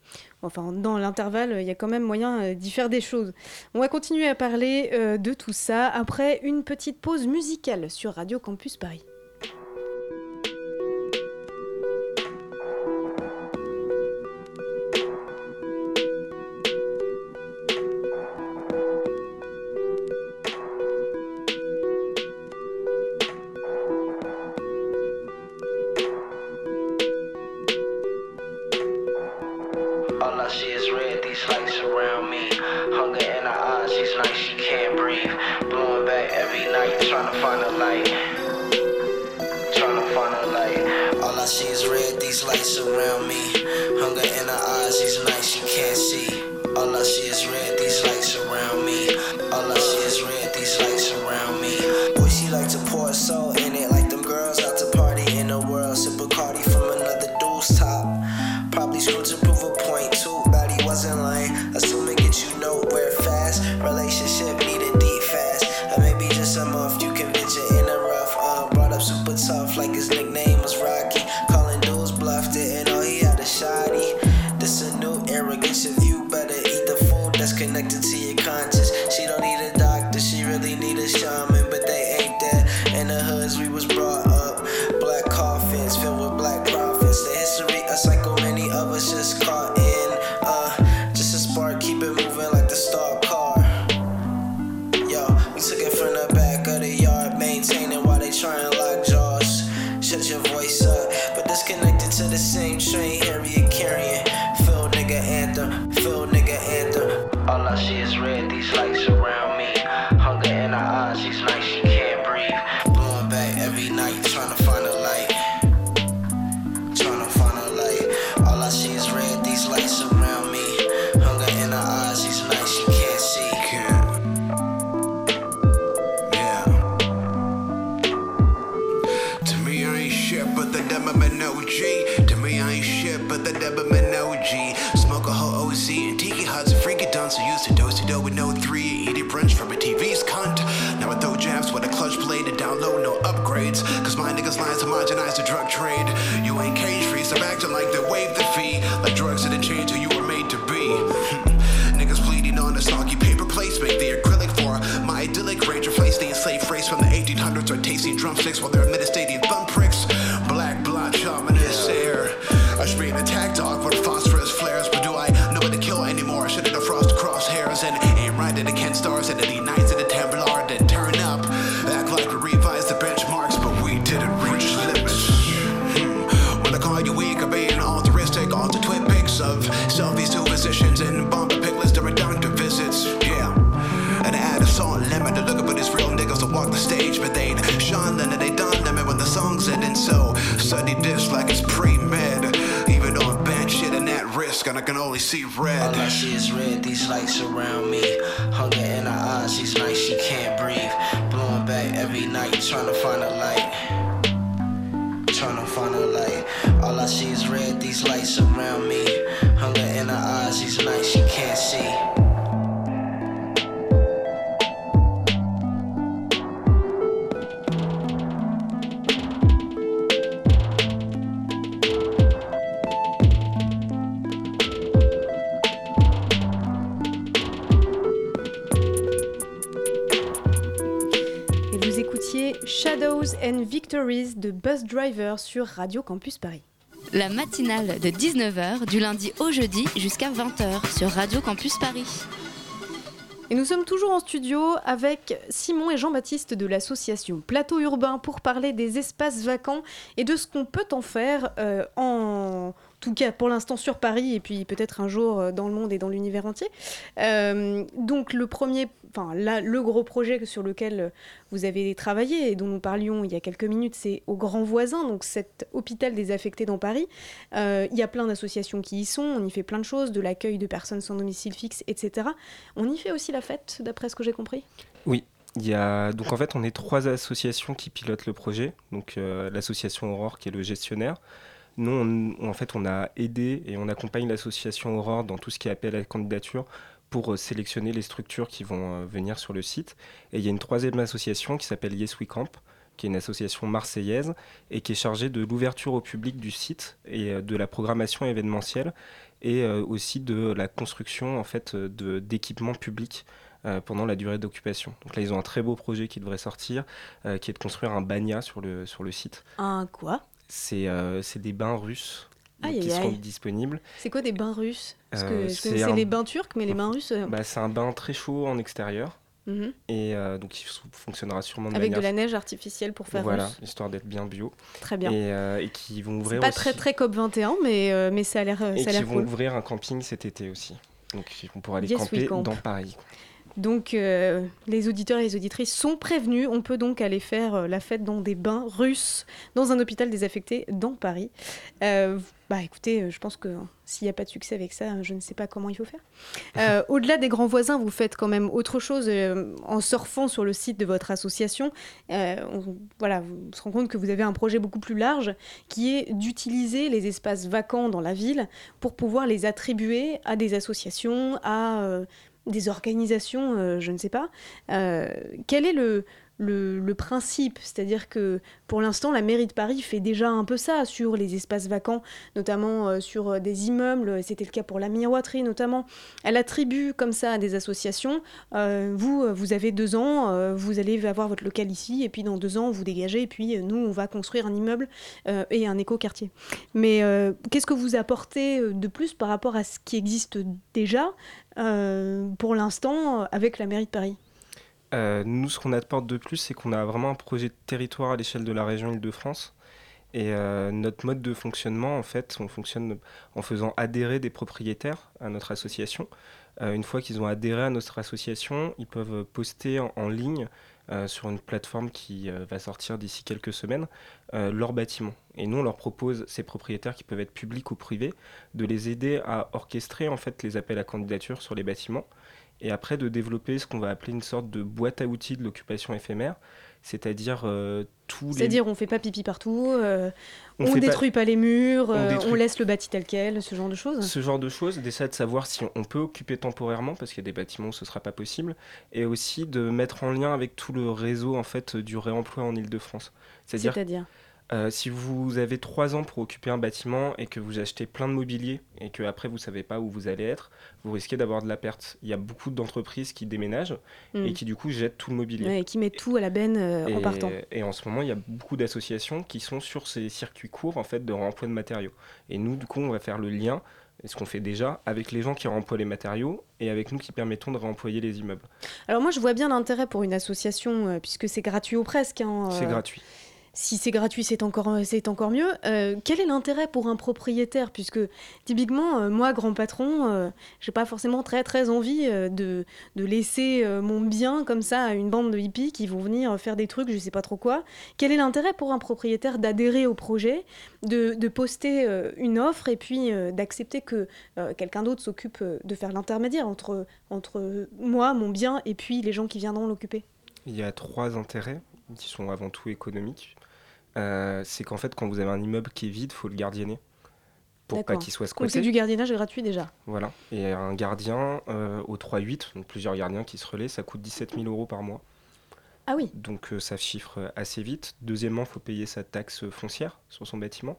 Enfin, dans l'intervalle, il y a quand même moyen euh, d'y faire des choses. On va continuer à parler euh, de tout ça après une petite pause musicale sur Radio Campus Paris. tough like it's nigga. these two positions and bump picklets during doctor visits. Yeah. And I add a song lemon to looking for these real niggas to walk the stage, but they shine and Lennon, they done lemon when the song's ending. So study this like it's pre med. Even though I'm bad shit and at risk, and I can only see red. All I see is red, these lights around me. Hunger in her eyes, these nights she can't breathe. Blowing back every night, trying to find a light. Trying to find a light. All I see Shadows and Victories de Bus Driver sur Radio Campus Paris. La matinale de 19h du lundi au jeudi jusqu'à 20h sur Radio Campus Paris. Et nous sommes toujours en studio avec Simon et Jean-Baptiste de l'association Plateau Urbain pour parler des espaces vacants et de ce qu'on peut en faire euh, en tout cas pour l'instant sur Paris et puis peut-être un jour euh, dans le monde et dans l'univers entier. Euh, donc le premier, enfin le gros projet sur lequel vous avez travaillé et dont nous parlions il y a quelques minutes, c'est au Grand Voisin, donc cet hôpital désaffecté dans Paris. Euh, il y a plein d'associations qui y sont, on y fait plein de choses, de l'accueil de personnes sans domicile fixe, etc. On y fait aussi la fête, d'après ce que j'ai compris? Oui. Il y a... Donc en fait, on est trois associations qui pilotent le projet. Donc euh, l'association Aurore qui est le gestionnaire. Nous, en fait, on a aidé et on accompagne l'association Aurore dans tout ce qui est appel à la candidature pour euh, sélectionner les structures qui vont euh, venir sur le site. Et il y a une troisième association qui s'appelle Yes We Camp, qui est une association marseillaise et qui est chargée de l'ouverture au public du site et euh, de la programmation événementielle et aussi de la construction en fait d'équipements publics pendant la durée d'occupation. Donc là, ils ont un très beau projet qui devrait sortir, qui est de construire un banya sur le, sur le site. Un quoi? C'est euh, c'est des bains russes donc, Aïe, qui aïe, seront disponibles. C'est quoi des bains russes? Parce que Euh, c'est un- les bains turcs, mais les bains russes. euh, Bah, c'est un bain très chaud en extérieur. Mhm. Et euh, donc, il fonctionnera sûrement de Avec de la neige artificielle pour faire Voilà, russe. histoire d'être bien bio. Très bien. Et, euh, et qui vont ouvrir pas aussi- très très COP21, mais, euh, mais ça a l'air et qui vont cool. ouvrir un camping cet été aussi. Donc, on pourra aller Yes, camper camp. dans Paris. Donc euh, les auditeurs et les auditrices sont prévenus. On peut donc aller faire euh, la fête dans des bains russes dans un hôpital désaffecté dans Paris. Euh, bah écoutez, je pense que s'il n'y a pas de succès avec ça, je ne sais pas comment il faut faire. Au-delà des grands voisins, vous faites quand même autre chose en surfant sur le site de votre association. On- voilà, vous se rend compte que vous avez un projet beaucoup plus large qui est d'utiliser les espaces vacants dans la ville pour pouvoir les attribuer à des associations, à des organisations, euh, je ne sais pas. Euh, quel est le, le, principe C'est-à-dire que pour l'instant, la mairie de Paris fait déjà un peu ça sur les espaces vacants, notamment euh, sur euh, des immeubles, c'était le cas pour la miroiterie notamment. Elle attribue comme ça à des associations, euh, vous, vous avez deux ans, vous allez avoir votre local ici, et puis dans deux ans, vous dégagez, et puis nous, on va construire un immeuble et un éco-quartier. Mais qu'est-ce que vous apportez de plus par rapport à ce qui existe déjà pour l'instant avec la mairie de Paris? Euh, nous, ce qu'on apporte de plus, c'est qu'on a vraiment un projet de territoire à l'échelle de la région Île-de-France. Et euh, notre mode de fonctionnement, en fait, on fonctionne en faisant adhérer des propriétaires à notre association. Euh, une fois qu'ils ont adhéré à notre association, ils peuvent poster en, ligne sur une plateforme qui va sortir d'ici quelques semaines leur bâtiment. Et nous, on leur propose, ces propriétaires qui peuvent être publics ou privés, de les aider à orchestrer en fait les appels à candidature sur les bâtiments et après de développer ce qu'on va appeler une sorte de boîte à outils de l'occupation éphémère, c'est-à-dire euh, tous les... C'est-à-dire on fait pas pipi partout, euh, On on, pas- détruit pas... les murs, on euh, on, laisse le bâti tel quel, ce genre de choses. Ce genre de choses, d'essayer de savoir si on peut occuper temporairement, parce qu'il y a des bâtiments où ce ne sera pas possible, et aussi de mettre en lien avec tout le réseau en fait, du réemploi en Ile-de-France. C'est-à-dire? Euh, si vous avez trois ans pour occuper un bâtiment et que vous achetez plein de mobilier et que après vous savez pas où vous allez être, vous risquez d'avoir de la perte. Il y a beaucoup d'entreprises qui déménagent Mm. et qui du coup jettent tout le mobilier. Ouais, qui met tout à la benne euh, en Et- partant. Et en ce moment, il y a beaucoup d'associations qui sont sur ces circuits courts en fait de réemploi de matériaux. Et nous, du coup, on va faire le lien, et ce qu'on fait déjà, avec les gens qui réemploient les matériaux et avec nous qui permettons de réemployer les immeubles. Alors moi je vois bien l'intérêt pour une association, euh, puisque c'est gratuit ou presque. hein, C'est gratuit. Si c'est gratuit, c'est encore, c'est encore mieux. Euh, quel est l'intérêt pour un propriétaire? Puisque typiquement, euh, moi, grand patron, euh, j'ai pas forcément très très envie euh, de, de laisser euh, mon bien comme ça à une bande de hippies qui vont venir faire des trucs, je sais pas trop quoi. Quel est l'intérêt pour un propriétaire d'adhérer au projet, de, de poster euh, une offre et puis euh, d'accepter que euh, quelqu'un d'autre s'occupe euh, de faire l'intermédiaire entre, entre moi, mon bien, et puis les gens qui viendront l'occuper? Il y a trois intérêts qui sont avant tout économiques. Euh, c'est qu'en fait, quand vous avez un immeuble qui est vide, faut le gardienner pour pas qu'il soit Donc c'est squatté. du gardiennage gratuit déjà. Voilà. Et un gardien euh, au 3-8, donc plusieurs gardiens qui se relaient, ça coûte 17 000 euros par mois. Ah oui. Donc euh, ça chiffre assez vite. Deuxièmement, il faut payer sa taxe foncière sur son bâtiment.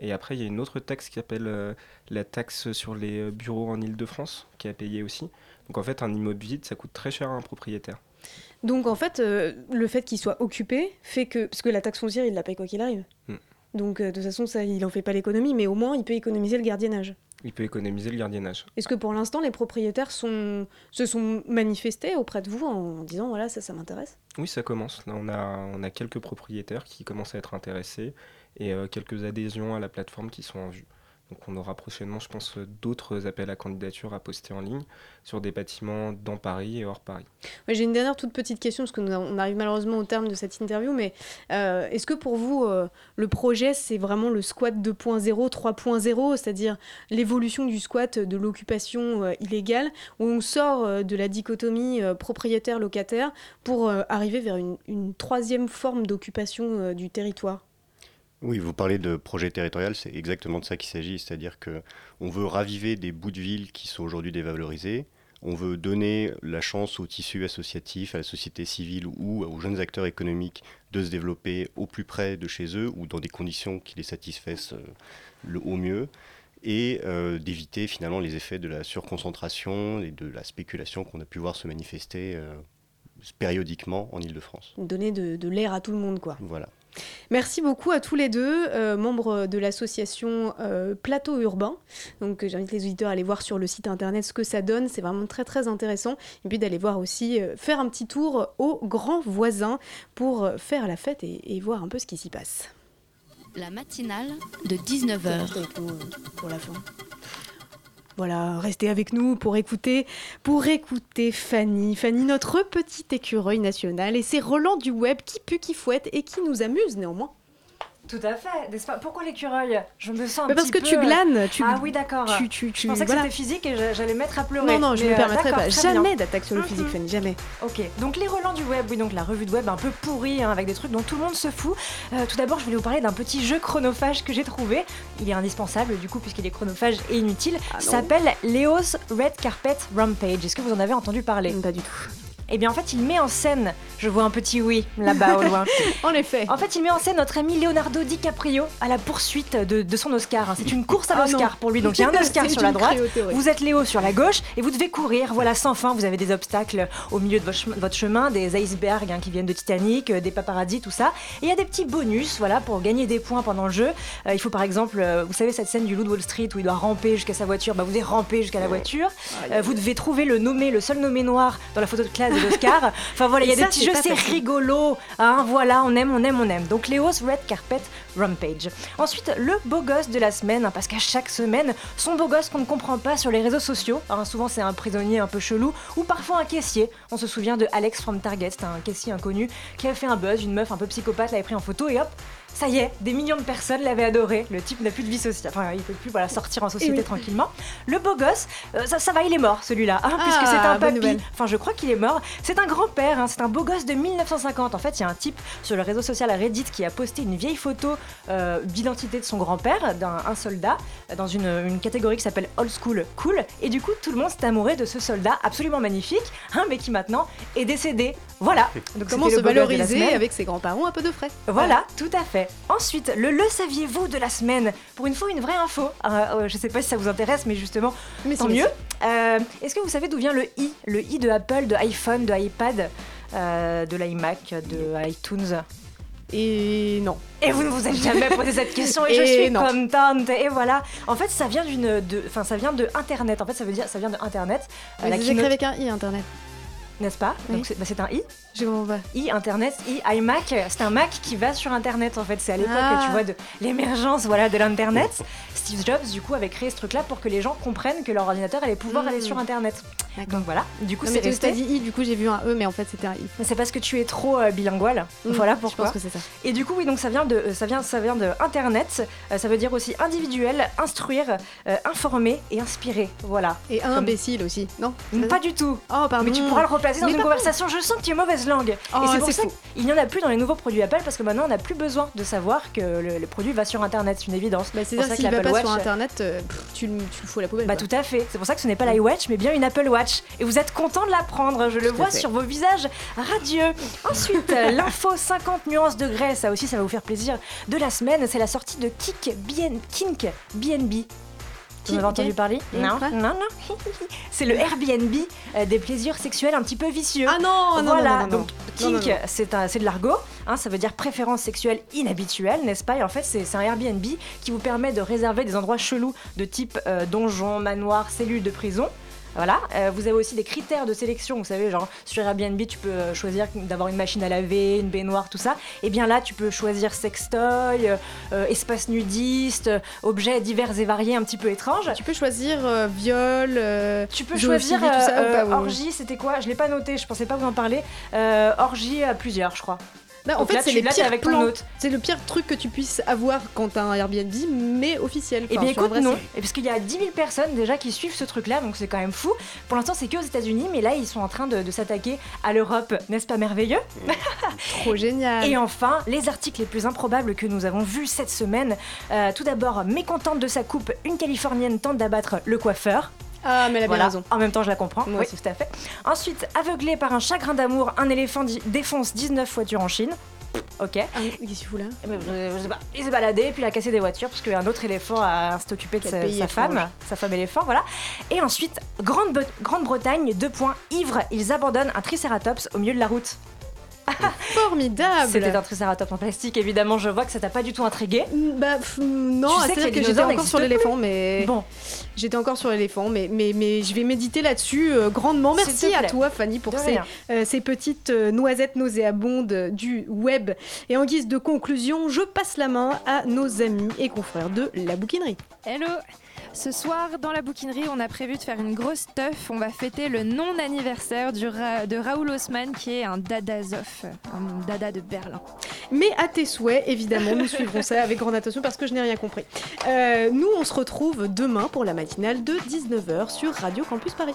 Et après, il y a une autre taxe qui s'appelle euh, la taxe sur les bureaux en Ile-de-France, qui est à payer aussi. Donc en fait, un immeuble vide, ça coûte très cher à un propriétaire. Donc en fait, euh, le fait qu'il soit occupé fait que. Parce que la taxe foncière, il la paye quoi qu'il arrive. Mm. Donc euh, de toute façon, ça, il en fait pas l'économie, mais au moins, il peut économiser le gardiennage. Il peut économiser le gardiennage. Est-ce que pour l'instant, les propriétaires sont, se sont manifestés auprès de vous en disant voilà, ça, ça m'intéresse? Oui, ça commence. Là, on a, on a quelques propriétaires qui commencent à être intéressés et euh, quelques adhésions à la plateforme qui sont en vue. Donc on aura prochainement, je pense, euh, d'autres appels à candidature à poster en ligne sur des bâtiments dans Paris et hors Paris. J'ai une dernière toute petite question, parce qu'on on arrive malheureusement au terme de cette interview, mais euh, est-ce que pour vous, euh, le projet, c'est vraiment le squat 2.0, 3.0, c'est-à-dire l'évolution du squat, de l'occupation euh, illégale, où on sort euh, de la dichotomie euh, propriétaire-locataire pour euh, arriver vers une, troisième forme d'occupation euh, du territoire? Oui, vous parlez de projet territorial, c'est exactement de ça qu'il s'agit, c'est-à-dire que on veut raviver des bouts de ville qui sont aujourd'hui dévalorisés. On veut donner la chance au tissu associatif, à la société civile ou aux jeunes acteurs économiques de se développer au plus près de chez eux ou dans des conditions qui les satisfassent euh, le, au mieux et euh, d'éviter finalement les effets de la surconcentration et de la spéculation qu'on a pu voir se manifester euh, périodiquement en Ile-de-France. Donner de, de l'air à tout le monde, quoi. Voilà. Merci beaucoup à tous les deux, euh, membres de l'association euh, Plateau Urbain. Donc euh, j'invite les auditeurs à aller voir sur le site internet ce que ça donne, c'est vraiment très très intéressant. Et puis d'aller voir aussi, euh, faire un petit tour aux grands voisins pour faire la fête et, et voir un peu ce qui s'y passe. La matinale de 19h. Restez avec nous, euh, pour la fin. Voilà, restez avec nous pour écouter, pour écouter Fanny. Fanny, notre petit écureuil national. Et c'est Roland du web qui pue, qui fouette et qui nous amuse néanmoins. Tout à fait, n'est-ce pas? Pourquoi l'écureuil? Je me sens un Mais parce petit que tu peu- glanes, tu- Ah oui, d'accord. tu- tu- tu- Je pensais que voilà. c'était physique et j'a- j'allais mettre à pleurer. Non, non, je Mais, me euh, permettrai pas. Jamais d'attaque sur le physique, Mhm. Fanny, jamais. Ok, donc les relents du web, oui, donc la revue de web un peu pourrie, hein, avec des trucs dont tout le monde se fout. Euh, tout d'abord, je voulais vous parler d'un petit jeu chronophage que j'ai trouvé. Il est indispensable, du coup, puisqu'il est chronophage et inutile. Ah s'appelle Leo's Red Carpet Rampage. Est-ce que vous en avez entendu parler? Pas du tout. Eh bien, en fait, il met en scène, je vois un petit oui là-bas au loin. en effet. En fait, il met en scène notre ami Leonardo DiCaprio à la poursuite de, de son Oscar. C'est une course à Ah l'Oscar pour lui. Donc, il y a un Oscar sur la droite. Vous êtes Léo sur la gauche et vous devez courir, voilà, sans fin. Vous avez des obstacles au milieu de votre, chemin- des icebergs hein, qui viennent de Titanic, euh, des paparazzis, tout ça. Et il y a des petits bonus, voilà, pour gagner des points pendant le jeu. Euh, il faut par exemple, euh, vous savez, cette scène du Loup de Wall Street où il doit ramper jusqu'à sa voiture. Bah, vous devez ramper jusqu'à la voiture. Euh, vous devez trouver le nommé, le seul nommé noir dans la photo de classe de Enfin voilà, il y a des petits jeux, c'est rigolo. Hein, voilà, on aime, on aime, on aime. Donc Léo's Red Carpet Rampage. Ensuite, le beau gosse de la semaine, hein, parce qu'à chaque semaine, son beau gosse qu'on ne comprend pas sur les réseaux sociaux. hein, souvent, c'est un prisonnier un peu chelou, ou parfois un caissier. On se souvient de Alex from Target, c'était un caissier inconnu qui avait fait un buzz, une meuf un peu psychopathe l'avait pris en photo et hop. Ça y est, des millions de personnes l'avaient adoré. Le type n'a plus de vie sociale. Enfin, il peut plus voilà, sortir en société oui. tranquillement. Le beau gosse, euh, ça, ça va, il est mort celui-là, hein, Ah, puisque c'est un papy. Enfin, je crois qu'il est mort. C'est un grand-père, hein, c'est un beau gosse de 1950. En fait, il y a un type sur le réseau social Reddit qui a posté une vieille photo euh, d'identité de son grand-père, d'un un soldat, euh, dans une, une catégorie qui s'appelle Old School Cool. Et du coup, tout le monde s'est amoureux de ce soldat absolument magnifique, hein, mais qui maintenant est décédé. Voilà. Donc, Comment se valoriser avec ses grands-parents un peu de frais Voilà, tout à fait. Ensuite, le le saviez-vous de la semaine? Pour une fois, une vraie info. Euh, euh, je sais pas si ça vous intéresse, mais justement, Mais tant si, mieux. Euh, Est-ce que vous savez d'où vient le i? Le i de Apple, de iPhone, de iPad, euh, de l'iMac, de iTunes? Et non. Et vous ne vous êtes jamais posé cette question et, Et je suis non. contente. Et voilà. En fait, ça vient d'une, de, enfin, ça vient de Internet. En fait, ça veut dire, ça vient de Internet. Mais la keynote- avec un i internet. n'est-ce pas? Oui. Donc c'est bah, c'est un i. Je comprends pas. i Internet, i iMac. C'est un Mac qui va sur Internet en fait. C'est à l'époque, Ah. tu vois, de l'émergence voilà de l'Internet. Steve Jobs du coup avait créé ce truc-là pour que les gens comprennent que leur ordinateur allait pouvoir aller sur Internet. Donc voilà. Du coup c'est resté. dit i, du coup j'ai vu un e, mais en fait c'était un i. C'est parce que tu es trop euh, bilingual. Mm, voilà je pourquoi. pense que c'est ça. Et du coup, oui, donc ça vient de, euh, ça vient, ça vient de Internet. Euh, ça veut dire aussi individuel, instruire, euh, informer et inspirer. Voilà. Et imbécile aussi, non Pas du tout. Oh, pardon. Mais tu pourras le replacer dans Mais une conversation. Je sens que tu es mauvaise langue. Oh, et c'est pour ça qu'il n'y en a plus dans les nouveaux produits Apple parce que maintenant on n'a plus besoin de savoir que le, le produit va sur Internet. C'est une évidence. Bah, C'est ça que s'il va pas sur Watch- internet, euh, pff, tu, le- tu le fous à la poubelle. Bah quoi. tout à fait. C'est pour ça que ce n'est pas l'iWatch mais bien une Apple Watch. Et vous êtes content de l'apprendre. Je le Tout vois fait. sur vos visages radieux. Ensuite, euh, l'info 50 nuances de grès. Ça aussi, ça va vous faire plaisir. De la semaine, c'est la sortie de Kik Kink BNB. Vous avez entendu parler Non. Non, non. C'est le Airbnb euh, des plaisirs sexuels un petit peu vicieux. Ah non, non, voilà. non, non, non, Donc kink, c'est de l'argot. hein, ça veut dire préférence sexuelle inhabituelle, n'est-ce pas? Et en fait, c'est c'est un Airbnb qui vous permet de réserver des endroits chelous de type euh, donjon, manoir, cellule de prison. Voilà, Euh, vous avez aussi des critères de sélection, vous savez, genre sur Airbnb, tu peux euh, choisir d'avoir une machine à laver, une baignoire, tout ça. Et bien là, tu peux choisir sextoy, euh, espace nudiste, objets divers et variés un petit peu étranges. Tu peux choisir euh, viol. Tu peux choisir tout ça, ou pas, ou- orgie, c'était quoi? Je l'ai pas noté, je pensais pas vous en parler. Orgie à plusieurs, je crois. En Donc fait, c'est les là, pires plans. C'est le pire truc que tu puisses avoir quand t'as un Airbnb, mais officiel. Eh Enfin, bien écoute, vrai non. Et parce qu'il y a 10 000 personnes déjà qui suivent ce truc-là, donc c'est quand même fou. Pour l'instant, c'est que aux États-Unis, mais là, ils sont en train de, de s'attaquer à l'Europe. N'est-ce pas merveilleux? Trop génial. Et enfin, les articles les plus improbables que nous avons vus cette semaine. Euh, tout d'abord, mécontente de sa coupe, une Californienne tente d'abattre le coiffeur. Ah, mais elle a bien raison. En même temps, je la comprends. Moi oui, aussi. tout à fait. Ensuite, aveuglé par un chagrin d'amour, un éléphant défonce 19 voitures en Chine. Ok. Ah, Qu'est-ce qu'il fout là je- je sais pas. Il s'est baladé, puis il a cassé des voitures, parce qu'un autre éléphant a s'est occupé de sa, femme, sa femme éléphant, voilà. Et ensuite, Grande- Grande-Bretagne, deux points, ivre, ils abandonnent un tricératops au milieu de la route. Formidable. C'était un tricératops en plastique, évidemment, je vois que ça t'a pas du tout intrigué. Bah pff, non, Tu sais que j'étais encore sur l'éléphant, mais Bon. j'étais encore sur l'éléphant, mais, mais mais je vais méditer là-dessus euh, grandement. Merci à toi, Fanny, pour ces, euh, ces petites euh, noisettes nauséabondes du web. Et en guise de conclusion, je passe la main à nos amis et confrères de la bouquinerie. Hello Ce soir, dans la bouquinerie, on a prévu de faire une grosse teuf. On va fêter le non-anniversaire de Raoul Haussmann, qui est un dadazof, un dada de Berlin. Mais à tes souhaits, évidemment, nous suivrons ça avec grande attention parce que je n'ai rien compris. Euh, nous, on se retrouve demain pour la matinale de 19h sur Radio Campus Paris.